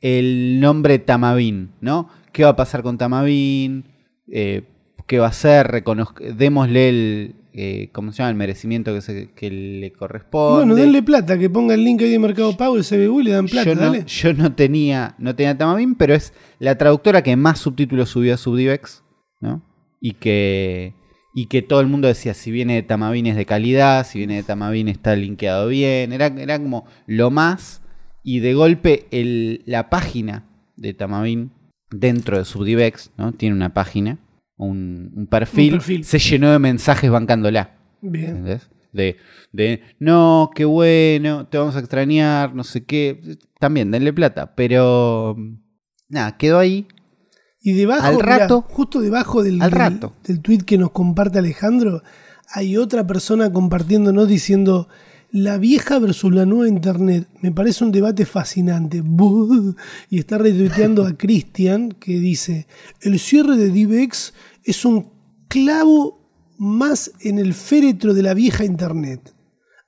El nombre Tamabin, ¿no? ¿Qué va a pasar con Tamabin? Eh, ¿Qué va a hacer? Reconoz- démosle el, eh, ¿cómo se llama? El merecimiento que, se- que le corresponde. Bueno, denle plata, que ponga el link ahí de Mercado Pago, el CBU y le dan plata, yo, no, dale. yo no tenía, no tenía Tamabin, pero es la traductora que más subtítulos subió a Subdivex, ¿no? Y que, y que todo el mundo decía, si viene de Tamabin es de calidad, si viene de Tamabin está linkeado bien. Era, era como lo más. Y de golpe el, la página de Tamabin dentro de Subdivex, ¿no? Tiene una página, un, un perfil, Un perfil. se llenó de mensajes bancándola. Bien. ¿Entendés? De, de, no, qué bueno, te vamos a extrañar, no sé qué. También, denle plata. Pero, nada, quedó ahí. Y debajo, Al mirá, rato- justo debajo del, al del- rato. del tweet que nos comparte Alejandro, hay otra persona compartiéndonos diciendo la vieja versus la nueva internet. Me parece un debate fascinante. Buh. Y está retuiteando a Cristian que dice: el cierre de DivX es un clavo más en el féretro de la vieja internet.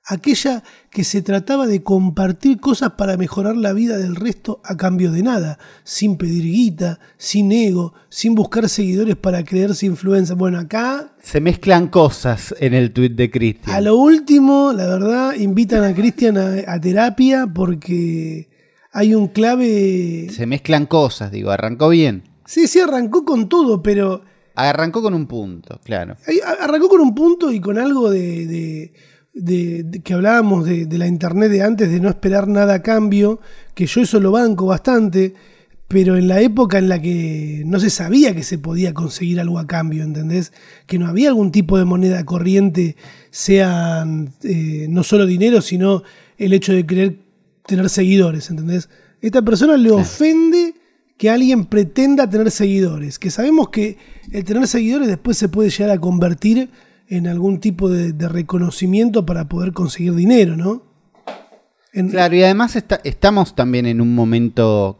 Aquella que se trataba de compartir cosas para mejorar la vida del resto a cambio de nada, sin pedir guita, sin ego, sin buscar seguidores para creerse influencer. Bueno, acá, Se mezclan cosas en el tweet de a Cristian. lo último, la verdad, invitan a Cristian a, a terapia porque hay un clave... Se mezclan cosas, digo, arrancó bien. Sí, sí, arrancó con todo, pero Arrancó con un punto, claro. A- Arrancó con un punto y con algo de, de- de- de que hablábamos de, de la internet de antes, de no esperar nada a cambio, que yo eso lo banco bastante, pero en la época en la que no se sabía que se podía conseguir algo a cambio, ¿entendés? Que no había algún tipo de moneda corriente, sean eh, no solo dinero, sino el hecho de querer tener seguidores, ¿entendés? Esta persona le ofende que alguien pretenda tener seguidores, que sabemos que el tener seguidores después se puede llegar a convertir en algún tipo de, de reconocimiento para poder conseguir dinero, ¿no? En- Claro, y además está- estamos también en un momento,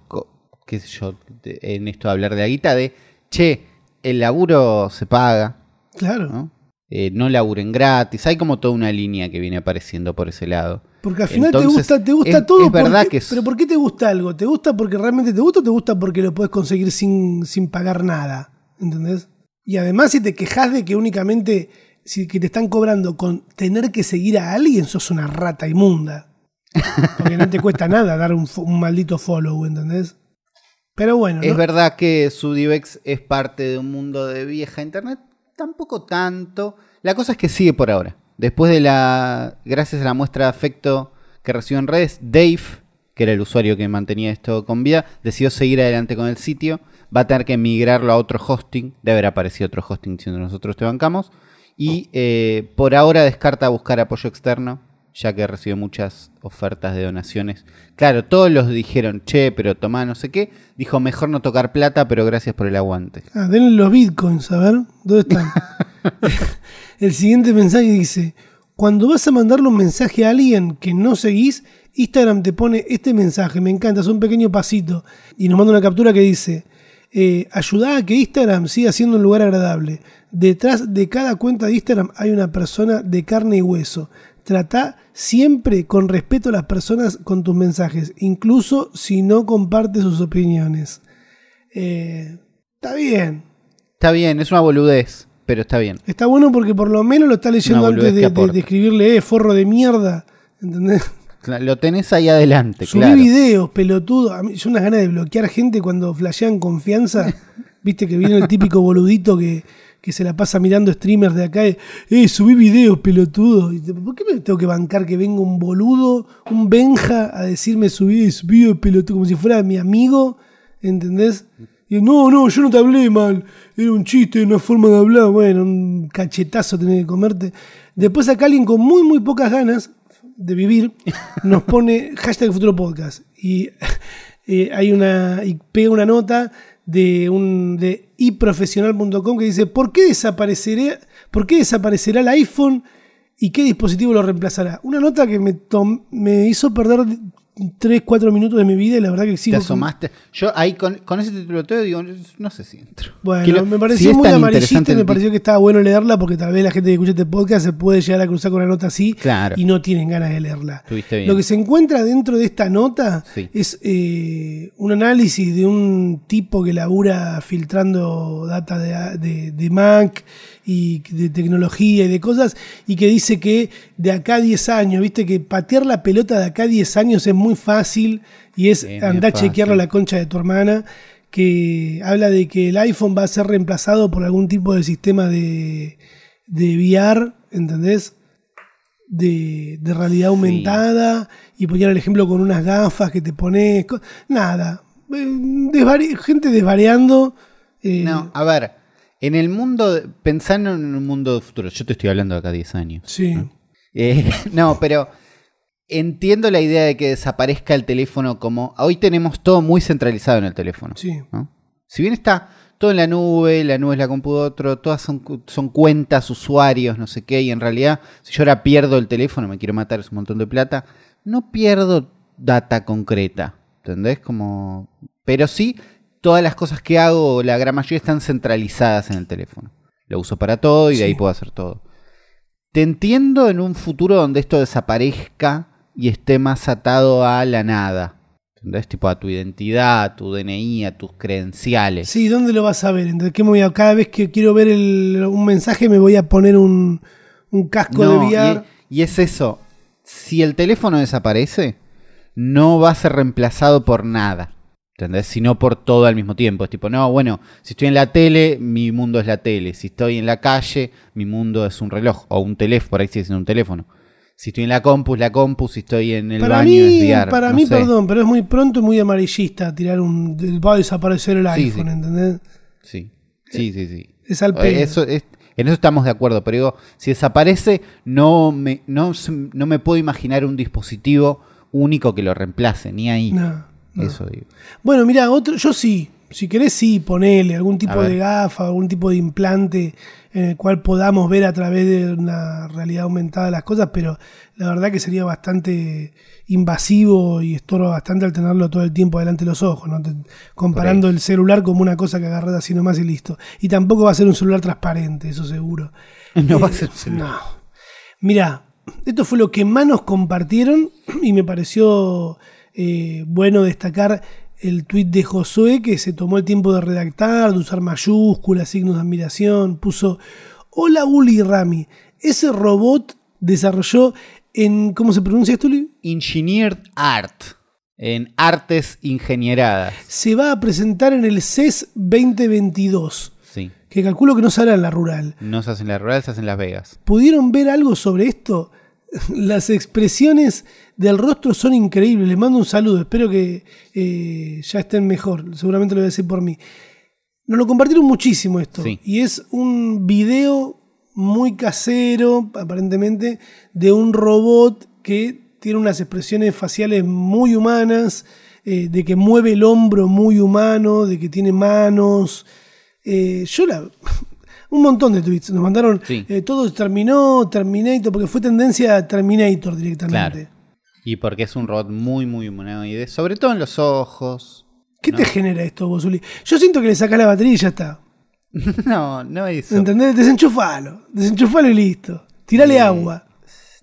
qué sé yo, en esto de hablar de la guita, de, che, el laburo se paga, claro, ¿no? Eh, no laburen gratis, hay como toda una línea que viene apareciendo por ese lado. porque al final Entonces, te gusta, te gusta es- todo. es verdad porque- que es- Pero ¿por qué te gusta algo? ¿Te gusta porque realmente te gusta o te gusta porque lo puedes conseguir sin, sin pagar nada? ¿Entendés? Y además si te quejas de que únicamente, si que te están cobrando con tener que seguir a alguien, sos una rata inmunda. Porque no te cuesta nada dar un, maldito follow, ¿entendés? Pero bueno, Es ¿no? verdad que Sudivex es parte de un mundo de vieja internet, tampoco tanto. La cosa es que sigue por ahora. Después de la, gracias a la muestra de afecto que recibió en redes, Dave, que era el usuario que mantenía esto con vida, decidió seguir adelante con el sitio. Va a tener que migrarlo a otro hosting. Debe haber aparecido otro hosting diciendo nosotros te bancamos. Y eh, por ahora descarta buscar apoyo externo, ya que recibió muchas ofertas de donaciones. Claro, todos los dijeron, che, pero tomá no sé qué. Dijo, mejor no tocar plata, pero gracias por el aguante. Ah, denle los bitcoins, a ver, ¿dónde están? el siguiente mensaje dice, cuando vas a mandarle un mensaje a alguien que no seguís, Instagram te pone este mensaje, me encanta, es un pequeño pasito. Y nos manda una captura que dice, eh, ayuda a que Instagram siga siendo un lugar agradable. Detrás de cada cuenta de Instagram hay una persona de carne y hueso. Trata siempre con respeto a las personas con tus mensajes, incluso si no compartes sus opiniones. Eh, está bien. Está bien, es una boludez, pero está bien. Está bueno porque por lo menos lo está leyendo antes de, de- de escribirle, eh, forro de mierda. ¿Entendés? Lo tenés ahí adelante, Subí claro. videos, pelotudo. A mí, yo unas ganas de bloquear gente cuando flashean confianza. Viste que viene el típico boludito que, que se la pasa mirando streamers de acá. y, Eh, subí videos, pelotudo. Y ¿Por qué me tengo que bancar que venga un boludo, un benja, a decirme subí, subí pelotudo, como si fuera mi amigo? ¿Entendés? Y no, no, yo no te hablé mal. Era un chiste, una forma de hablar. Bueno, un cachetazo tenés que comerte. Después acá alguien con muy, muy pocas ganas de vivir nos pone hashtag futuro podcast. Y eh, hay una. y pega una nota de un de iprofesional.com que dice ¿por qué desaparecerá, ¿por qué desaparecerá el iPhone y qué dispositivo lo reemplazará? Una nota que me, me hizo perder 3, 4 minutos de mi vida y la verdad que Te sigo con- asomaste. Yo ahí con, con ese título todo digo, no sé si entro. Bueno, me pareció muy amarillista y me pareció que estaba bueno leerla porque tal vez la gente que escucha este podcast se puede llegar a cruzar con una nota así Claro. y no tienen ganas de leerla. Bien. Lo que se encuentra dentro de esta nota Sí. es eh, un análisis de un tipo que labura filtrando data de, de- de Mac y de tecnología y de cosas y que dice que de acá a 10 años, viste que patear la pelota de acá a 10 años es muy fácil y es andar a chequearlo a la concha de tu hermana que habla de que el iPhone va a ser reemplazado por algún tipo de sistema de, de VR, ¿entendés? De, de realidad aumentada y poner el ejemplo con unas gafas que te pones. Nada. Eh, desvari- gente desvariando. eh, No, a ver, en el mundo, pensando en un mundo futuro, yo te estoy hablando de acá a 10 años. Sí. Eh, no, pero entiendo la idea de que desaparezca el teléfono como... Hoy tenemos todo muy centralizado en el teléfono. Sí. ¿no? Si bien está todo en la nube, la nube es la compu de otro, todas son cuentas, usuarios, no sé qué, y en realidad, si yo ahora pierdo el teléfono, me quiero matar, es un montón de plata, no pierdo data concreta, ¿entendés? Como... Pero sí, todas las cosas que hago, la gran mayoría están centralizadas en el teléfono. Lo uso para todo y de ahí puedo hacer todo. Te entiendo en un futuro donde esto desaparezca y esté más atado a la nada. ¿Entendés? Tipo a tu identidad, a tu DNI, a tus credenciales. Sí, ¿dónde lo vas a ver? ¿Entendés? ¿Qué voy a- cada vez que quiero ver el- un mensaje me voy a poner un, un casco No, de VR. y, y es eso. Si el teléfono desaparece, no va a ser reemplazado por nada. ¿Entendés? Sino por todo al mismo tiempo. Es tipo, no, bueno, si estoy en la tele, mi mundo es la tele. Si estoy en la calle, mi mundo es un reloj. O un teléfono, por ahí sigue siendo un teléfono. Si estoy en la compu, es la compu. Si estoy en el para baño, mí, es VR. para no mí sé. perdón, pero es muy pronto y muy amarillista tirar un. Va a desaparecer el Sí, iPhone, sí. ¿entendés? Sí, sí, sí, sí. Es al Eh. Eso es- en eso estamos de acuerdo, pero digo, si desaparece, no me, no, no me puedo imaginar un dispositivo único que lo reemplace, ni ahí. No, no. Eso digo. Bueno, mira, otro, yo sí. Si querés, sí, ponele algún tipo de gafa, algún tipo de implante en el cual podamos ver a través de una realidad aumentada las cosas, pero la verdad que sería bastante invasivo y estorba bastante al tenerlo todo el tiempo delante de los ojos, comparando el celular como una cosa que agarras así nomás y listo. Y tampoco va a ser un celular transparente, eso seguro. No va a Eh, ser un celular. No. Mira, esto fue lo que más nos compartieron y me pareció eh, bueno destacar el tuit de Josué que se tomó el tiempo de redactar, de usar mayúsculas, signos de admiración, puso, hola Uli Rami, ese robot desarrolló en, ¿cómo se pronuncia esto, Uli? Engineered Art, en artes ingenieradas. Se va a presentar en el CES 2022, Sí. que calculo que no será en la rural. No se hacen en la rural, se hacen en Las Vegas. ¿Pudieron ver algo sobre esto? Las expresiones del rostro son increíbles. Les mando un saludo. Espero que eh, ya estén mejor. Seguramente lo voy a decir por mí. Nos lo compartieron muchísimo esto. Sí. Y es un video muy casero, aparentemente, de un robot que tiene unas expresiones faciales muy humanas, eh, de que mueve el hombro muy humano, de que tiene manos. Eh, yo la. Un montón de tweets nos mandaron. Sí. eh, todo terminó, Terminator, porque fue tendencia a Terminator directamente. Claro. Y porque es un robot muy, muy humanoide. Sobre todo en los ojos. ¿Qué ¿no? te genera esto, vos, Uli? Yo siento que le sacás la batería y ya está. no, no eso. ¿Entendés? Desenchufalo. Desenchufalo y listo. Tirale Eh, agua.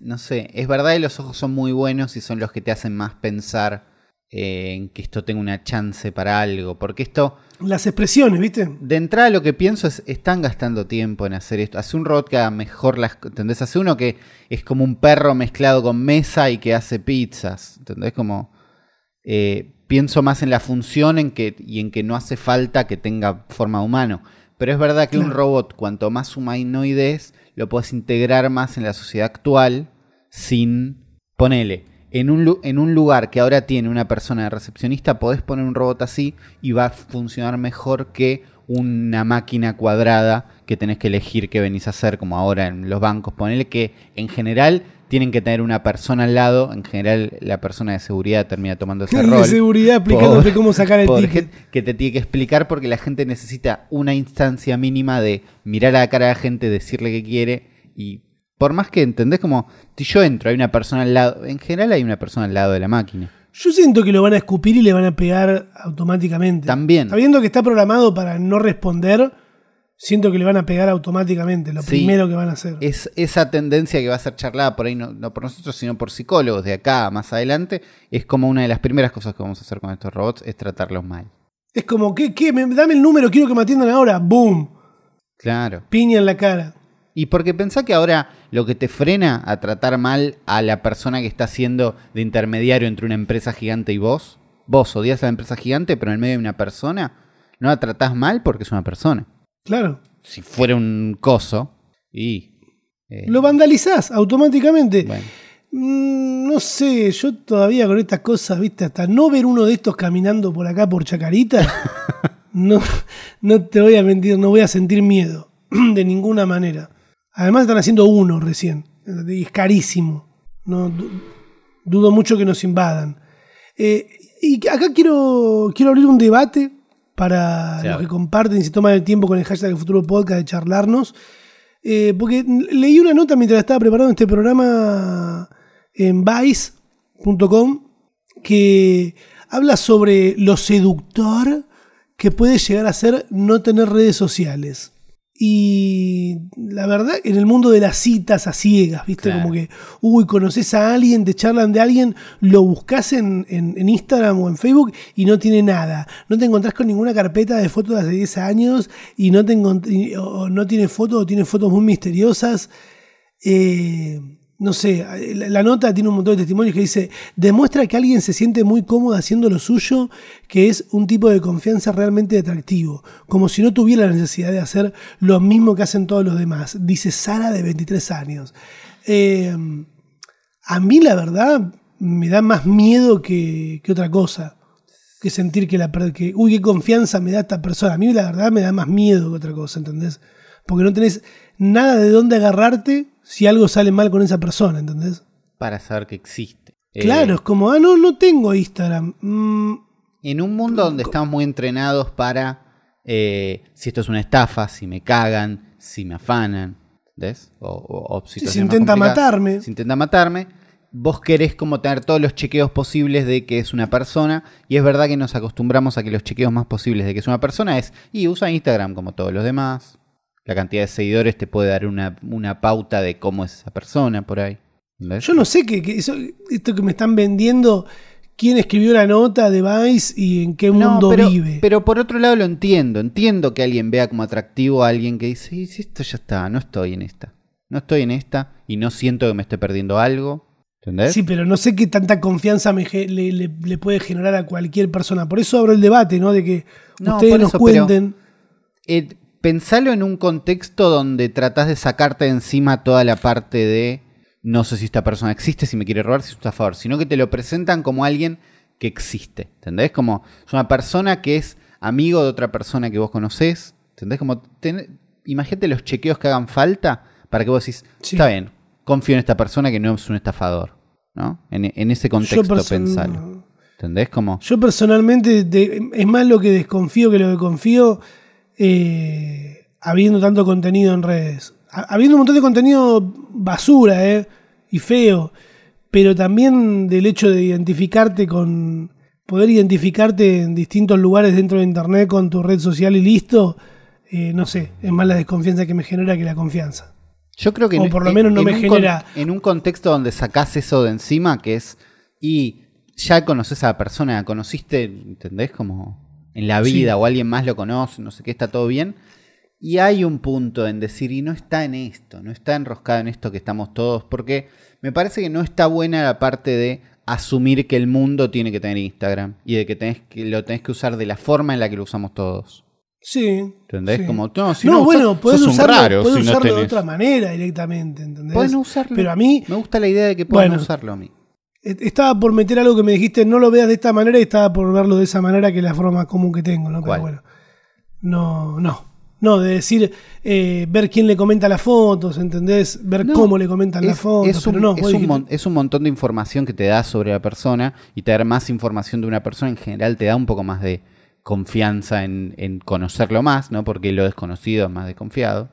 No sé, es verdad que los ojos son muy buenos y son los que te hacen más pensar en que esto tenga una chance para algo. Porque esto, Las expresiones, ¿viste? de entrada lo que pienso es, están gastando tiempo en hacer esto. Hace un robot que haga mejor las... ¿Entendés? Hace uno que es como un perro mezclado con mesa y que hace pizzas. ¿Entendés? Como... eh, pienso más en la función en que, y en que no hace falta que tenga forma humano. Pero es verdad que un robot, cuanto más humanoide es, lo puedes integrar más en la sociedad actual sin... Ponele, en un, en un lugar que ahora tiene una persona de recepcionista, podés poner un robot así y va a funcionar mejor que una máquina cuadrada que tenés que elegir qué venís a hacer, como ahora en los bancos. Ponele que en general tienen que tener una persona al lado, en general la persona de seguridad termina tomando ese rol. de seguridad explicándote cómo sacar el ticket. que te tiene que explicar porque la gente necesita una instancia mínima de mirar a la cara a la gente, decirle qué quiere y por más que entendés como si yo entro, hay una persona al lado, en general hay una persona al lado de la máquina. Yo siento que lo van a escupir y le van a pegar automáticamente. También. Sabiendo que está programado para no responder, siento que le van a pegar automáticamente. Lo Sí. primero que van a hacer. Es esa tendencia que va a ser charlada por ahí, no, no por nosotros, sino por psicólogos de acá más adelante, es como una de las primeras cosas que vamos a hacer con estos robots, es tratarlos mal. Es como, ¿qué? qué? Me- dame el número, quiero que me atiendan ahora. ¡Boom! Claro. Piña en la cara. Y porque pensá que ahora lo que te frena a tratar mal a la persona que está siendo de intermediario entre una empresa gigante y vos, vos odias a la empresa gigante, pero en el medio de una persona, no la tratás mal porque es una persona. Claro. Si fuera un coso, y. eh, Lo vandalizás automáticamente. bueno. Mm, no sé, yo todavía con estas cosas, viste, hasta no ver uno de estos caminando por acá por Chacarita, no, no te voy a mentir, no voy a sentir miedo de ninguna manera. Además están haciendo uno recién, y es carísimo. No, du- dudo mucho que nos invadan. Eh, y acá quiero, quiero abrir un debate para los que comparten y se toman el tiempo con el hashtag del futuro podcast de charlarnos. Eh, porque leí una nota mientras estaba preparando este programa en Vice.com que habla sobre lo seductor que puede llegar a ser no tener redes sociales. Y la verdad, en el mundo de las citas a ciegas, ¿viste? Claro. Como que, uy, conoces a alguien, te charlan de alguien, lo buscas en, en- en Instagram o en Facebook y no tiene nada. No te encontrás con ninguna carpeta de fotos de hace 10 años y no, te o no tiene fotos o tiene fotos muy misteriosas. Eh, no sé, la, nota tiene un montón de testimonios que dice, demuestra que alguien se siente muy cómodo haciendo lo suyo, que es un tipo de confianza realmente atractivo, como si no tuviera la necesidad de hacer lo mismo que hacen todos los demás, dice Sara de 23 años. Eh, a mí la verdad me da más miedo que, que otra cosa, que sentir que la que, uy, qué confianza me da esta persona. A mí la verdad me da más miedo que otra cosa, ¿entendés? Porque no tenés nada de dónde agarrarte si algo sale mal con esa persona, ¿entendés? Para saber que existe. Eh, Claro, es como, ah, no, no tengo Instagram. Mm, En un mundo donde estamos muy entrenados para eh, si esto es una estafa, si me cagan, si me afanan, ¿ves? O, o- o si intenta matarme. Si intenta matarme, vos querés como tener todos los chequeos posibles de que es una persona. Y es verdad que nos acostumbramos a que los chequeos más posibles de que es una persona es, y usa Instagram como todos los demás. La cantidad de seguidores te puede dar una, una pauta de cómo es esa persona por ahí. ¿Ves? Yo no sé qué, qué- eso, esto que me están vendiendo, quién escribió la nota de Vice y en qué No, mundo pero, vive. pero por otro lado lo entiendo. Entiendo que alguien vea como atractivo a alguien que dice, "Y si esto ya está, no estoy en esta. No estoy en esta y no siento que me esté perdiendo algo. ¿Entendés? Sí, pero no sé qué tanta confianza me le, le- le puede generar a cualquier persona. Por eso abro el debate, ¿no? De que No, ustedes nos eso, pero- cuenten. Eh, pensalo en un contexto donde tratás de sacarte de encima toda la parte de no sé si esta persona existe, si me quiere robar, si es un estafador, sino que te lo presentan como alguien que existe, ¿entendés? Como es una persona que es amigo de otra persona que vos conocés, ¿entendés? Como ten- imagínate los chequeos que hagan falta para que vos decís, Sí. está bien, confío en esta persona que no es un estafador, ¿no? En, en ese contexto pensalo, ¿entendés? Como, Yo personalmente, de- es más lo que desconfío que lo que confío, eh, habiendo tanto contenido en redes. Ha- Habiendo un montón de contenido basura, eh, y feo, pero también del hecho de identificarte con, poder identificarte en distintos lugares dentro de Internet con tu red social y listo, eh, no sé, es más la desconfianza que me genera que la confianza. Yo creo que O en- por lo en- menos no en me genera- En un contexto donde sacás eso de encima, que es. Y ya conoces a la persona, la conociste, ¿entendés? Como en la vida, Sí. o alguien más lo conoce, no sé qué, está todo bien. Y hay un punto en decir, y no está en esto, no está enroscado en esto que estamos todos, porque me parece que no está buena la parte de asumir que el mundo tiene que tener Instagram y de que, tenés que lo tenés que usar de la forma en la que lo usamos todos. Sí. ¿Entendés? sí. Como, no, si no, no usás- bueno, podés sos un usarlo, raro podés si no usarlo de otra manera directamente, ¿entendés? Podés no usarlo. Pero a mí, Me gusta la idea de que puedan Bueno. usarlo a mí. Estaba por meter algo que me dijiste, no lo veas de esta manera, y estaba por verlo de esa manera, que es la forma común que tengo, ¿no? Pero ¿Cuál? bueno. No, no. No, de decir, eh, ver quién le comenta las fotos, ¿entendés? Ver No, cómo le comentan las fotos. es un, pero no, es un mon- es un montón de información que te da sobre la persona y te dar más información de una persona en general te da un poco más de confianza en, en conocerlo más, ¿no? Porque lo desconocido es más desconfiado,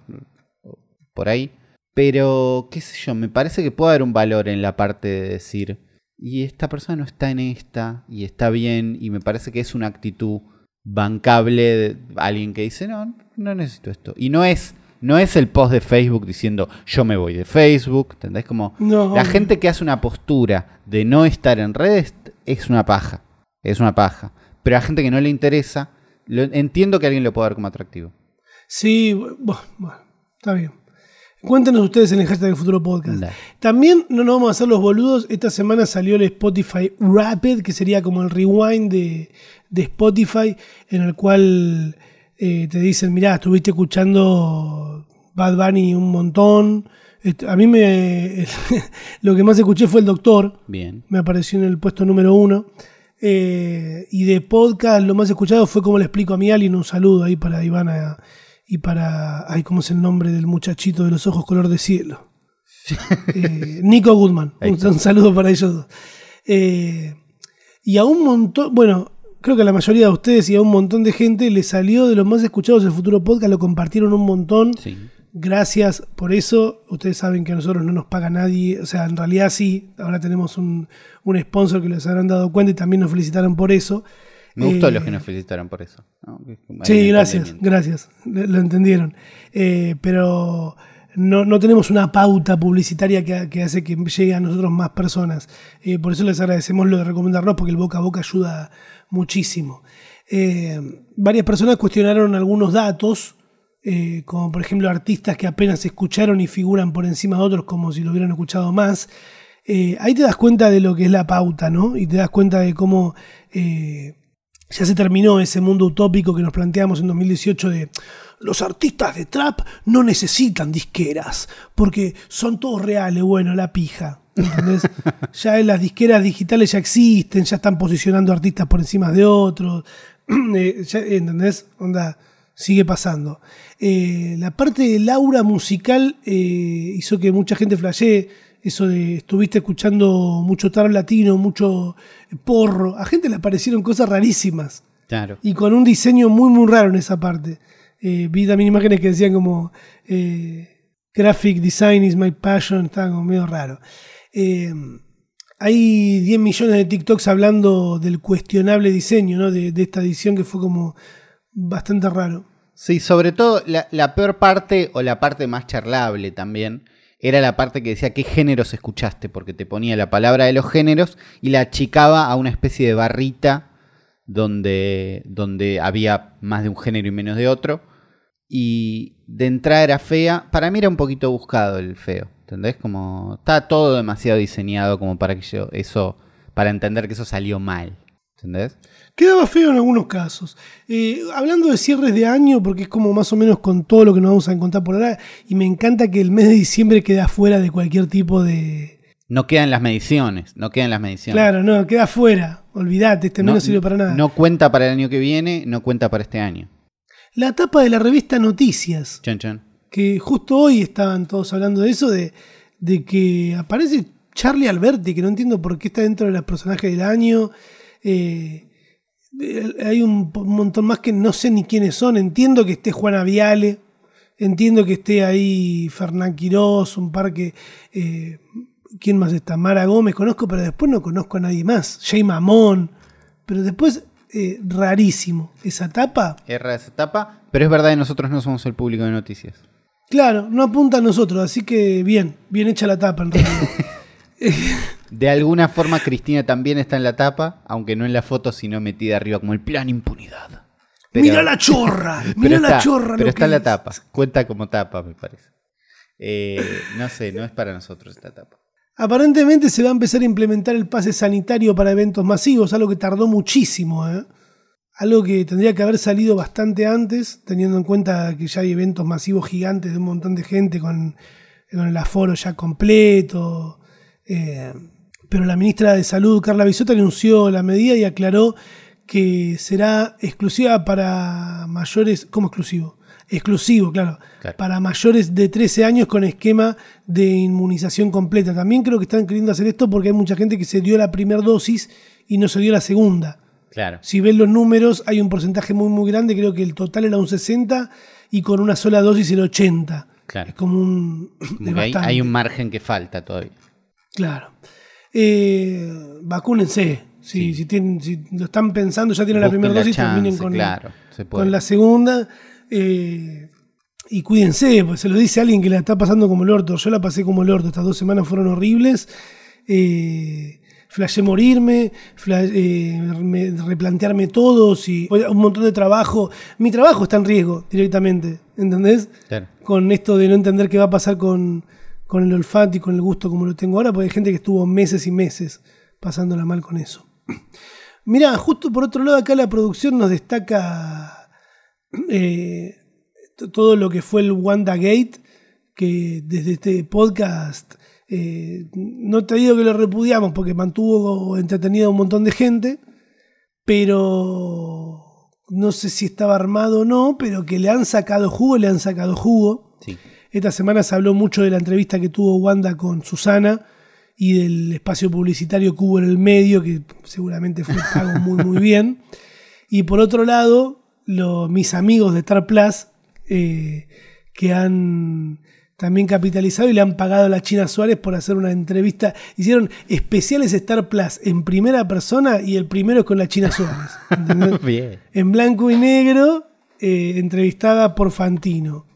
por ahí. Pero, qué sé yo, me parece que puede haber un valor en la parte de decir, y esta persona no está en esta, y está bien, y me parece que es una actitud bancable de alguien que dice, no, no necesito esto. Y no es, no es el post de Facebook diciendo, yo me voy de Facebook, ¿entendés? Como No, la gente que hace una postura de no estar en redes es una paja, es una paja. Pero a gente que no le interesa, lo- entiendo que alguien lo pueda ver como atractivo. Sí, bu- bu- bueno, está bien. Cuéntenos ustedes en el hashtag del futuro podcast. Dale. También no nos vamos a hacer los boludos. Esta semana salió el Spotify Rapid, que sería como el rewind de, de Spotify, en el cual eh, te dicen, mirá, estuviste escuchando Bad Bunny un montón. A mí me lo que más escuché fue el Doctor, Bien. me apareció en el puesto número uno. Eh, y de podcast lo más escuchado fue como le explico a mi alien. Un saludo ahí para Ivana y para. Ay, ¿cómo es el nombre del muchachito de los ojos color de cielo? Eh, Nico Goodman. Un, saludo para ellos dos. Eh, y a un montón. Bueno, creo que a la mayoría de ustedes y a un montón de gente le salió de los más escuchados el futuro podcast. Lo compartieron un montón. Sí. Gracias por eso. Ustedes saben que a nosotros no nos paga nadie. O sea, en realidad sí. Ahora tenemos un, un sponsor que les habrán dado cuenta y también nos felicitaron por eso. Me gustó Eh, los que nos felicitaron por eso. Sí, gracias, gracias. Lo, lo entendieron. Eh, pero no, no tenemos una pauta publicitaria que, que hace que llegue a nosotros más personas. Eh, por eso les agradecemos lo de recomendarnos, porque el boca a boca ayuda muchísimo. Eh, varias personas cuestionaron algunos datos, eh, como por ejemplo artistas que apenas escucharon y figuran por encima de otros como si lo hubieran escuchado más. Eh, ahí te das cuenta de lo que es la pauta, ¿no? Y te das cuenta de cómo eh, ya se terminó ese mundo utópico que nos planteamos en 2018 de los artistas de trap no necesitan disqueras porque son todos reales, bueno, la pija. ¿entendés? ya en las disqueras digitales ya existen, ya están posicionando artistas por encima de otros. Eh, ¿Entendés? Onda, sigue pasando. Eh, la parte del aura musical eh, hizo que mucha gente flashee eso de estuviste escuchando mucho tarot latino, mucho porro. A gente le aparecieron cosas rarísimas Claro. y con un diseño muy, muy raro en esa parte. Eh, vi también imágenes que decían como eh, Graphic Design is my passion, estaba como medio raro. Eh, hay 10 millones de TikToks hablando del cuestionable diseño ¿no? de, de esta edición que fue como bastante raro. Sí, sobre todo la, la peor parte o la parte más charlable también era la parte que decía qué géneros escuchaste, porque te ponía la palabra de los géneros y la achicaba a una especie de barrita donde, donde había más de un género y menos de otro. Y de entrada era fea. Para mí era un poquito buscado el feo. ¿Entendés? Como. Está todo demasiado diseñado como para que yo. Eso. Para entender que eso salió mal. ¿Entendés? Quedaba feo en algunos casos. Eh, hablando de cierres de año, porque es como más o menos con todo lo que nos vamos a encontrar por ahora, y me encanta que el mes de diciembre queda fuera de cualquier tipo de... No quedan las mediciones, no quedan las mediciones. Claro, no, queda fuera. Olvídate, este mes no, sirve para nada. No cuenta para el año que viene, no cuenta para este año. La tapa de la revista Noticias, Chan, chan. que justo hoy estaban todos hablando de eso, de, de que aparece Charlie Alberti, que no entiendo por qué está dentro de los personajes del año. Eh, hay un, montón más que no sé ni quiénes son. Entiendo que esté Juana Viale, entiendo que esté ahí Fernán Quirós, un par que. eh, ¿Quién más está? Mara Gómez, conozco, pero después no conozco a nadie más. Jay Mamón. Pero después, eh, rarísimo. Esa tapa, Erra esa etapa, pero es verdad que nosotros no somos el público de noticias. claro, no apunta a nosotros, así que bien, bien hecha la tapa en realidad. De alguna forma Cristina también está en la tapa, aunque no en la foto, sino metida arriba como el plan impunidad. Pero- Mira la chorra, mira la chorra. Pero está en la tapa, cuenta como tapa, me parece. Eh, no sé, no es para nosotros esta tapa. Aparentemente se va a empezar a implementar el pase sanitario para eventos masivos, algo que tardó muchísimo, ¿eh? Algo que tendría que haber salido bastante antes, teniendo en cuenta que ya hay eventos masivos gigantes de un montón de gente con, con el aforo ya completo. eh, pero la ministra de Salud, Carla Bisotta, anunció la medida y aclaró que será exclusiva para mayores. ¿Cómo exclusivo? Exclusivo, claro. Claro. Para mayores de 13 años con esquema de inmunización completa. También creo que están queriendo hacer esto porque hay mucha gente que se dio la primera dosis y no se dio la segunda. Claro. Si ven los números, hay un porcentaje muy, muy grande. Creo que el total era un 60 y con una sola dosis el 80. Claro. Es como un. Como hay un margen que falta todavía. Claro. Eh, vacúnense. Si, Sí. si, tienen, si lo están pensando, ya tienen la primera la dosis, terminen chance, con, claro, puede. con la segunda. eh, y cuídense, pues se lo dice alguien que la está pasando como el orto. Yo la pasé como el orto. Estas dos semanas fueron horribles. Eh, flashé morirme, fla- eh, me- replantearme todo, si, un montón de trabajo. Mi trabajo está en riesgo directamente, ¿entendés? Claro. con esto de no entender qué va a pasar con, con el olfato y con el gusto como lo tengo ahora, porque hay gente que estuvo meses y meses pasándola mal con eso. Mira, justo por otro lado acá la producción nos destaca eh, todo lo que fue el WandaGate, que desde este podcast eh, no te digo que lo repudiamos porque mantuvo entretenido a un montón de gente, pero no sé si estaba armado o no, pero que le han sacado jugo, le han sacado jugo. Sí. Esta semana se habló mucho de la entrevista que tuvo Wanda con Susana y del espacio publicitario que hubo en el medio, que seguramente fue pago muy, muy bien. Y por otro lado, lo- mis amigos de Star Plus, eh, que han también capitalizado y le han pagado a la China Suárez por hacer una entrevista. Hicieron especiales Star Plus en primera persona y el primero es con la China Suárez. Bien. en blanco y negro, eh, entrevistada por Fantino.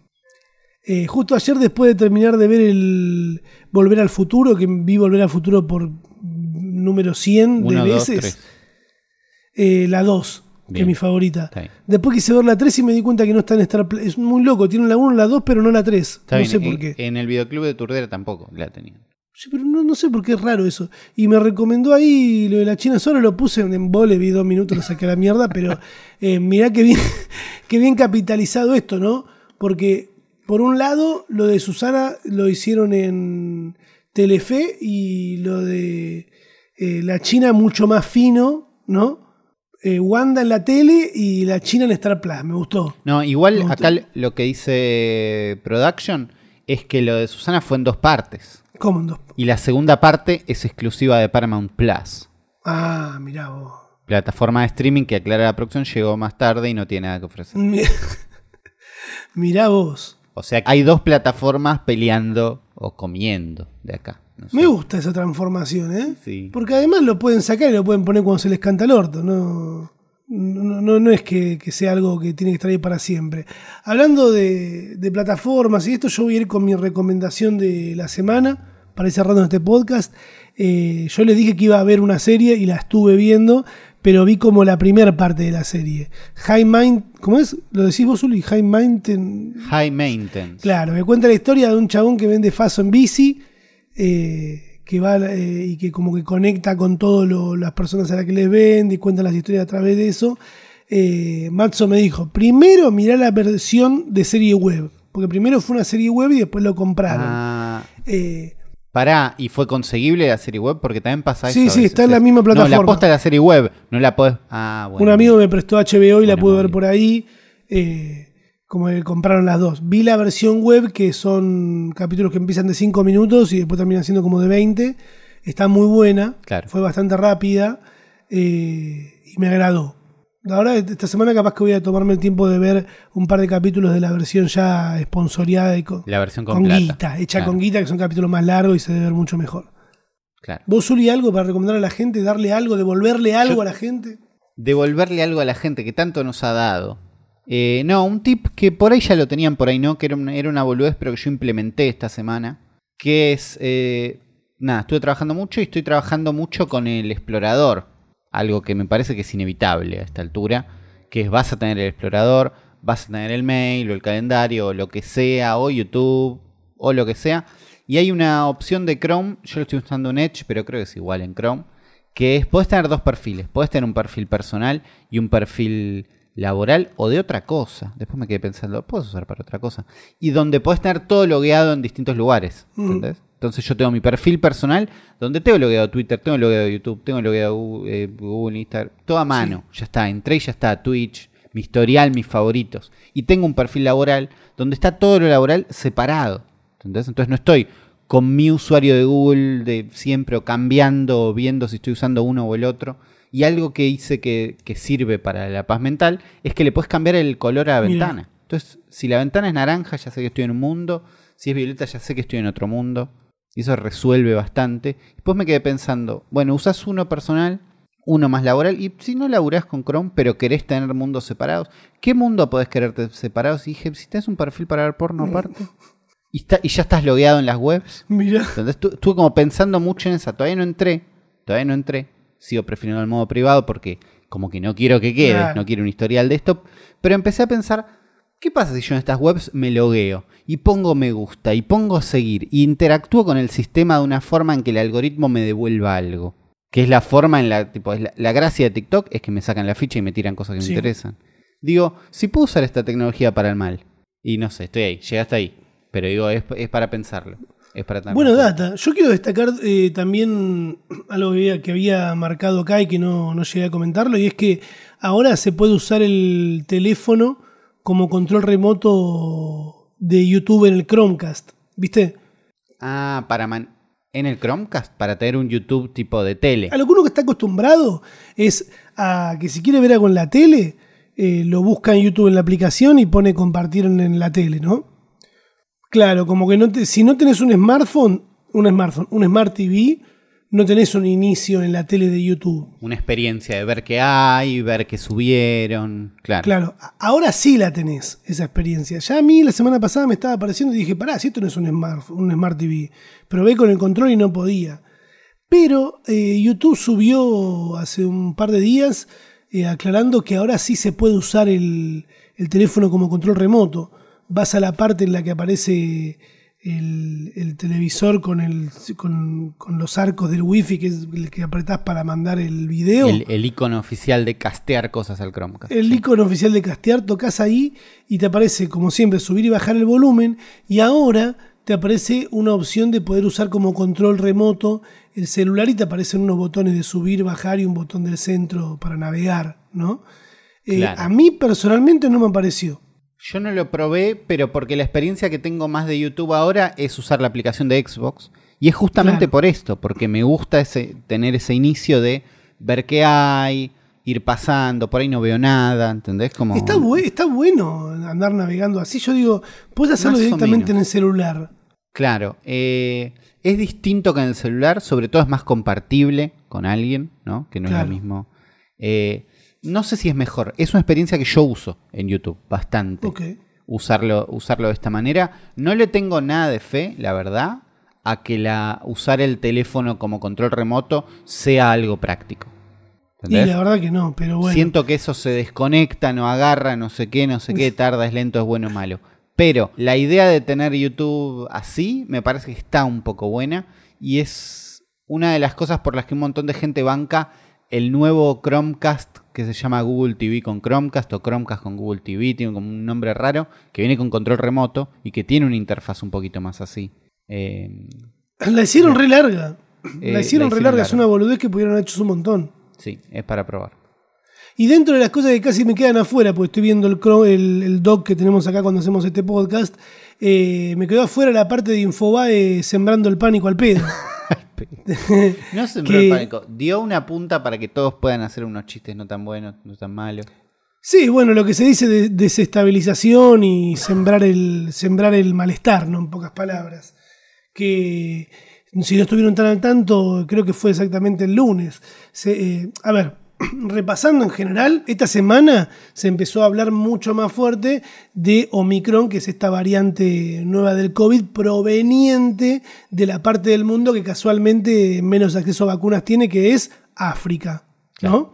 Eh, justo ayer, después de terminar de ver el Volver al Futuro, que vi Volver al Futuro por número 100 de Uno, veces, eh, la 2, que es mi favorita. Después quise ver la 3 y me di cuenta que no está en Star Plus. Es muy loco, tiene la 1, la 2, pero no la 3. Está no bien, sé en- por qué. En el videoclub de Turdera tampoco la tenía. Sí, pero no, no sé por qué es raro eso. Y me recomendó ahí lo de la China solo lo puse en embole, vi dos minutos, lo saqué a la mierda, pero eh, mirá qué bien, qué bien capitalizado esto, ¿no? Porque por un lado, lo de Susana lo hicieron en Telefe y lo de eh, la China mucho más fino, ¿no? Eh, Wanda en la tele y la China en Star Plus, me gustó. No, igual acá lo que dice Production es que lo de Susana fue en dos partes. ¿Cómo en dos? Y la segunda parte es exclusiva de Paramount Plus. Ah, mirá vos. Plataforma de streaming que aclara la producción llegó más tarde y no tiene nada que ofrecer. Mi- mirá vos. O sea, hay dos plataformas peleando o comiendo de acá. No sé. Me gusta esa transformación, ¿eh? Sí. Porque además lo pueden sacar y lo pueden poner cuando se les canta el orto. No, no, no, no es que, que sea algo que tiene que estar ahí para siempre. Hablando de, de plataformas y esto, yo voy a ir con mi recomendación de la semana para ir cerrando este podcast. Eh, yo les dije que iba a ver una serie y la estuve viendo, pero vi como la primera parte de la serie. High Mind, ¿cómo es? ¿Lo decís vos, Uli? High Mind. High Maintenance. Claro, me cuenta la historia de un chabón que vende faso en bici, eh, que va eh, y que como que conecta con todas las personas a las que les vende y cuenta las historias a través de eso. Eh, Matzo me dijo, primero mirá la versión de serie web, porque primero fue una serie web y después lo compraron. Ah, Eh, pará, ¿y fue conseguible la serie web? Porque también pasa Sí, eso. sí, veces. está en la misma No, la plataforma. posta de la serie web, no la podés. Ah, bueno. un amigo me prestó HBO y la pude ver por ahí. eh, como que compraron las dos. Vi la versión web, que son capítulos que empiezan de 5 minutos y después terminan siendo como de 20. Está muy buena. Claro. Fue bastante rápida. eh, y me agradó. Ahora, esta semana capaz que voy a tomarme el tiempo de ver un par de capítulos de la versión ya esponsoreada y con, La versión con, con plata. guita, hecha Claro, con guita, que son capítulos más largos y se debe ver mucho mejor. claro. ¿Vos, Zuli, algo para recomendar a la gente? ¿Darle algo? ¿Devolverle algo Yo- a la gente? Devolverle algo a la gente que tanto nos ha dado. Eh, no, un tip que por ahí ya lo tenían por ahí, ¿no? Que era una, era una boludez, pero que yo implementé esta semana. Que es. eh, nada, estuve trabajando mucho y estoy trabajando mucho con el explorador. Algo que me parece que es inevitable a esta altura. Que es vas a tener el explorador, vas a tener el mail o el calendario o lo que sea, o YouTube o lo que sea. Y hay una opción de Chrome, yo lo estoy usando en Edge, pero creo que es igual en Chrome, que es, podés tener dos perfiles, podés tener un perfil personal y un perfil laboral o de otra cosa. Después me quedé pensando, puedes usar para otra cosa. Y donde podés tener todo logueado en distintos lugares. Mm. Entonces yo tengo mi perfil personal donde tengo logueado Twitter, tengo logueado YouTube, tengo logueado eh, Google, Instagram, todo a mano. Ya está, entré y ya está Twitch, mi historial, mis favoritos. Y tengo un perfil laboral donde está todo lo laboral separado. ¿entendés? Entonces no estoy con mi usuario de Google de siempre o cambiando o viendo si estoy usando uno o el otro. Y algo que hice que, que sirve para la paz mental es que le puedes cambiar el color a la Mira. ventana. Entonces, si la ventana es naranja, ya sé que estoy en un mundo. Si es violeta, ya sé que estoy en otro mundo. Y eso resuelve bastante. Después me quedé pensando, bueno, usas uno personal, uno más laboral. Y si no laburás con Chrome, pero querés tener mundos separados, ¿qué mundo podés quererte separados? Y dije, si tenés un perfil para ver porno aparte. Y, está, y ya estás logueado en las webs. Mira. Entonces tu- estuve como pensando mucho en esa. Todavía no entré. Todavía no entré. Sigo prefiriendo el modo privado porque como que no quiero que quede. Claro. No quiero un historial de esto. Pero empecé a pensar, ¿qué pasa si yo en estas webs me logueo? Y pongo me gusta. Y pongo seguir. Y interactúo con el sistema de una forma en que el algoritmo me devuelva algo. Que es la forma en la... Tipo, es la, la gracia de TikTok es que me sacan la ficha y me tiran cosas que Sí. me interesan. Digo, si puedo usar esta tecnología para el mal. Y no sé, estoy ahí. Llegaste ahí. Pero digo, es, es para pensarlo. Es para Bueno, data. Yo quiero destacar eh, también algo que había, que había marcado acá y que no, no llegué a comentarlo, y es que ahora se puede usar el teléfono como control remoto de YouTube en el Chromecast. ¿Viste? Ah, para man- en el Chromecast, para tener un YouTube tipo de tele. A lo que uno que está acostumbrado es a que si quiere ver algo en la tele, eh, lo busca en YouTube en la aplicación y pone compartir en, la tele, ¿no? Claro, como que no te- si no tenés un smartphone, un smartphone, un Smart TV, no tenés un inicio en la tele de YouTube. Una experiencia de ver qué hay, ver qué subieron. Claro. Claro, ahora sí la tenés, esa experiencia. Ya a mí la semana pasada me estaba apareciendo y dije, pará, si esto no es un Smart, un Smart TV. Probé con el control y no podía. Pero eh, YouTube subió hace un par de días eh, aclarando que ahora sí se puede usar el, el teléfono como control remoto. Vas a la parte en la que aparece el, el televisor con, el, con, con los arcos del wifi, que es el que apretás para mandar el video. El, el icono oficial de castear cosas al Chromecast. El icono oficial de castear, tocas ahí y te aparece, como siempre, subir y bajar el volumen. Y ahora te aparece una opción de poder usar como control remoto el celular y te aparecen unos botones de subir, bajar y un botón del centro para navegar, ¿no? Eh, Claro. A mí personalmente no me apareció. Yo no lo probé, pero porque la experiencia que tengo más de YouTube ahora es usar la aplicación de Xbox. Y es justamente Claro. por esto, porque me gusta ese, tener ese inicio de ver qué hay, ir pasando, por ahí no veo nada, ¿entendés? Como... Está, bue- está bueno andar navegando así. Yo digo, puedes hacerlo directamente en el celular. Claro, eh, es distinto que en el celular, sobre todo es más compartible con alguien, ¿no? Que no es lo mismo. Eh, no sé si es mejor, es una experiencia que yo uso en YouTube, bastante. Usarlo, usarlo de esta manera. No le tengo nada de fe, la verdad, a que la, usar el teléfono como control remoto sea algo práctico. Y la verdad que no, pero bueno. Siento que eso se desconecta, no agarra, no sé qué, no sé qué, tarda, es lento, es bueno, es malo. Pero la idea de tener YouTube así me parece que está un poco buena y es una de las cosas por las que un montón de gente banca el nuevo Chromecast que se llama Google TV con Chromecast o Chromecast con Google TV, tiene como un nombre raro, que viene con control remoto y que tiene una interfaz un poquito más así. Eh, La hicieron re larga. Eh, la hicieron la re larga, es una boludez que pudieron haber hecho un montón. sí, es para probar. Y dentro de las cosas que casi me quedan afuera, porque estoy viendo el, el, el doc que tenemos acá cuando hacemos este podcast, eh, me quedó afuera la parte de Infobae sembrando el pánico al pedo. No se Que- el pánico. Dio una punta para que todos puedan hacer unos chistes no tan buenos, no tan malos. Sí, bueno, lo que se dice de desestabilización y sembrar el, sembrar el malestar, ¿no? En pocas palabras. Que si no estuvieron tan al tanto, creo que fue exactamente el lunes. Se- eh, a ver, repasando en general, esta semana se empezó a hablar mucho más fuerte de Omicron, que es esta variante nueva del COVID proveniente de la parte del mundo que casualmente menos acceso a vacunas tiene, que es África. ¿no?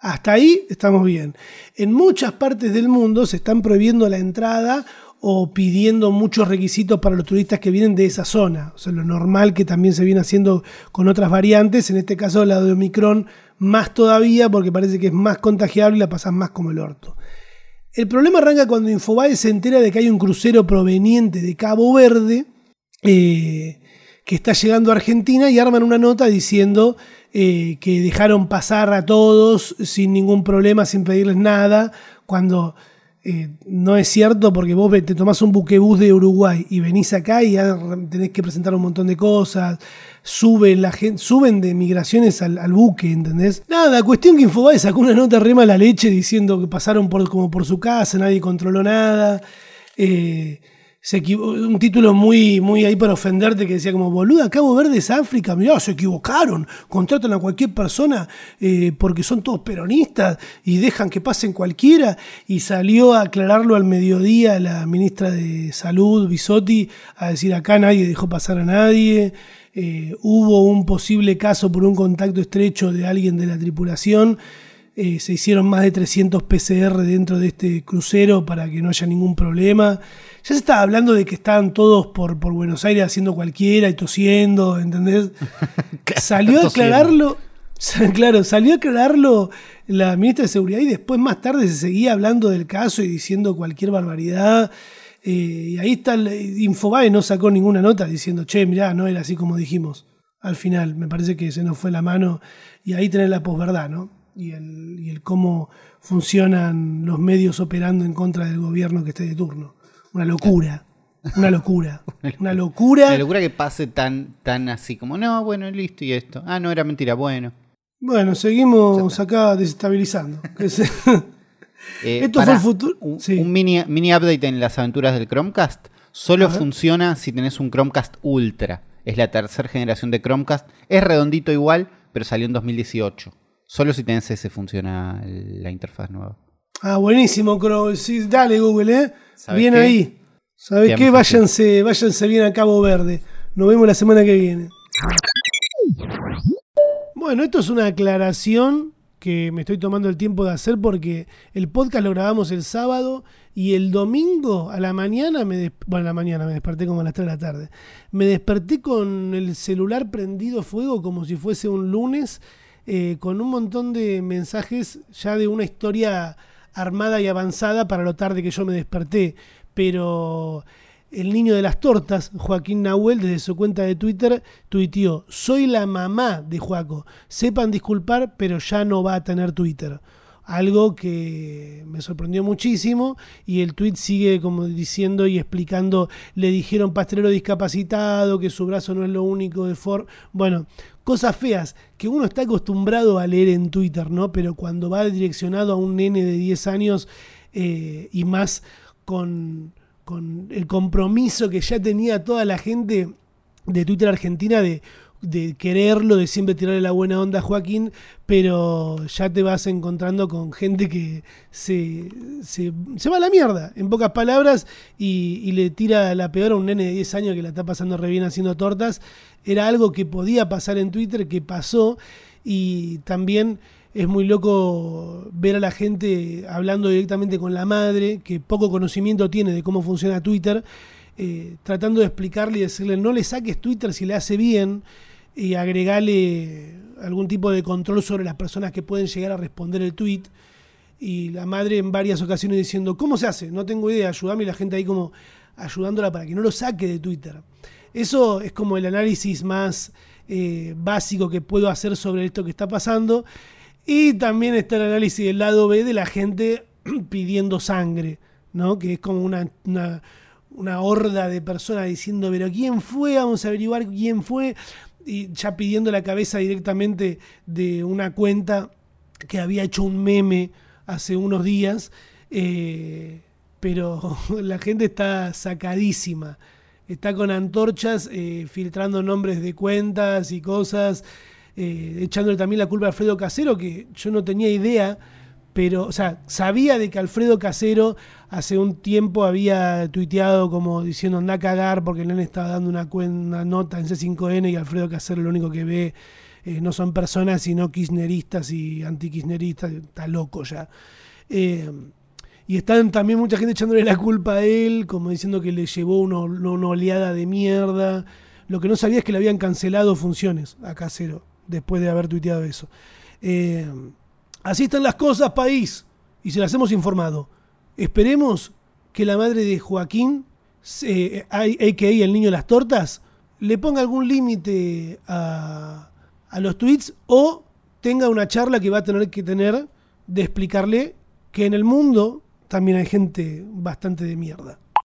Hasta ahí estamos bien. En muchas partes del mundo se están prohibiendo la entrada o pidiendo muchos requisitos para los turistas que vienen de esa zona. O sea, lo normal que también se viene haciendo con otras variantes, en este caso la de Omicron más todavía porque parece que es más contagiable y la pasas más como el orto. El problema arranca cuando Infobae se entera de que hay un crucero proveniente de Cabo Verde eh, que está llegando a Argentina y arman una nota diciendo eh, que dejaron pasar a todos sin ningún problema, sin pedirles nada, cuando eh, no es cierto porque vos te tomás un buquebús de Uruguay y venís acá y ya tenés que presentar un montón de cosas, suben, la gente, suben de migraciones al, buque, ¿entendés? Nada, cuestión que Infobae sacó una nota re mala leche diciendo que pasaron por, como por su casa, nadie controló nada. Eh, se un título muy, muy ahí para ofenderte que decía como, boluda, Cabo Verde es África, mirá, se equivocaron, contratan a cualquier persona eh, porque son todos peronistas y dejan que pasen cualquiera. Y salió a aclararlo al mediodía la ministra de Salud, Bisotti, a decir acá nadie dejó pasar a nadie. Eh, hubo un posible caso por un contacto estrecho de alguien de la tripulación. Eh, se hicieron más de 300 PCR dentro de este crucero para que no haya ningún problema. Ya se estaba hablando de que estaban todos por, por Buenos Aires haciendo cualquiera y tosiendo, ¿entendés? salió a aclararlo, claro, salió a aclararlo la ministra de Seguridad y después más tarde se seguía hablando del caso y diciendo cualquier barbaridad. Eh, y ahí está, el, Infobae no sacó ninguna nota diciendo, che, mirá, no era así como dijimos. Al final, me parece que se nos fue la mano y ahí tenés la posverdad, ¿no? Y el, y el cómo funcionan los medios operando en contra del gobierno que esté de turno. Una locura, una locura, una locura. La locura que pase tan, tan así como, no, bueno, listo y esto. Ah, no, era mentira, bueno. Bueno, seguimos acá desestabilizando. Eh, Esto fue pará, el futuro- Un, sí. un mini, mini update en las aventuras del Chromecast. Solo funciona si tenés un Chromecast Ultra. Es la tercera generación de Chromecast. Es redondito igual, pero salió en 2018. Solo si tenés ese funciona la interfaz nueva. Ah, buenísimo, Cro. Sí, dale, Google, ¿eh? ¿Sabes Bien qué? ahí. ¿Sabes Te qué? Váyanse, váyanse bien a Cabo Verde. Nos vemos la semana que viene. Bueno, esto es una aclaración que me estoy tomando el tiempo de hacer porque el podcast lo grabamos el sábado y el domingo a la mañana, me bueno, a la mañana me desperté como a las 3 de la tarde, me desperté con el celular prendido fuego como si fuese un lunes, eh, con un montón de mensajes ya de una historia armada y avanzada para lo tarde que yo me desperté, pero el niño de las tortas, Joaquín Nahuel, desde su cuenta de Twitter, tuiteó, soy la mamá de Joaco, sepan disculpar, pero ya no va a tener Twitter. Algo que me sorprendió muchísimo y el tweet sigue como diciendo y explicando, le dijeron pastelero discapacitado, que su brazo no es lo único de Ford. Bueno, cosas feas que uno está acostumbrado a leer en Twitter, ¿no? Pero cuando va direccionado a un nene de 10 años eh, y más con, con el compromiso que ya tenía toda la gente de Twitter Argentina de, quererlo, de siempre tirarle la buena onda a Joaquín, pero ya te vas encontrando con gente que se, se, se va a la mierda, en pocas palabras, y, y le tira la peor a un nene de 10 años que la está pasando re bien haciendo tortas. Era algo que podía pasar en Twitter, que pasó, y también es muy loco ver a la gente hablando directamente con la madre, que poco conocimiento tiene de cómo funciona Twitter, eh, tratando de explicarle y decirle no le saques Twitter si le hace bien. y agregarle algún tipo de control sobre las personas que pueden llegar a responder el tweet. Y la madre en varias ocasiones diciendo, ¿cómo se hace? No tengo idea, ayúdame. Y la gente ahí como ayudándola para que no lo saque de Twitter. Eso es como el análisis más eh, básico que puedo hacer sobre esto que está pasando. Y también está el análisis del lado B de la gente pidiendo sangre, ¿no? Que es como una, una, horda de personas diciendo, pero ¿quién fue? Vamos a averiguar quién fue y ya pidiendo la cabeza directamente de una cuenta que había hecho un meme hace unos días, eh, pero la gente está sacadísima, está con antorchas eh, filtrando nombres de cuentas y cosas, eh, echándole también la culpa a Alfredo Casero, que yo no tenía idea pero, o sea, sabía de que Alfredo Casero hace un tiempo había tuiteado como diciendo anda a cagar porque Lenin estaba dando una, una nota en C5N y Alfredo Casero lo único que ve eh, no son personas sino kirchneristas y antikirchneristas, está loco ya. Eh, y están también mucha gente echándole la culpa a él, como diciendo que le llevó una oleada de mierda. Lo que no sabía es que le habían cancelado funciones a Casero después de haber tuiteado eso. Eh, Así están las cosas, país, y se las hemos informado. Esperemos que la madre de Joaquín, eh, a.k.a. el niño de las tortas, le ponga algún límite a, a los tweets o tenga una charla que va a tener que tener de explicarle que en el mundo también hay gente bastante de mierda.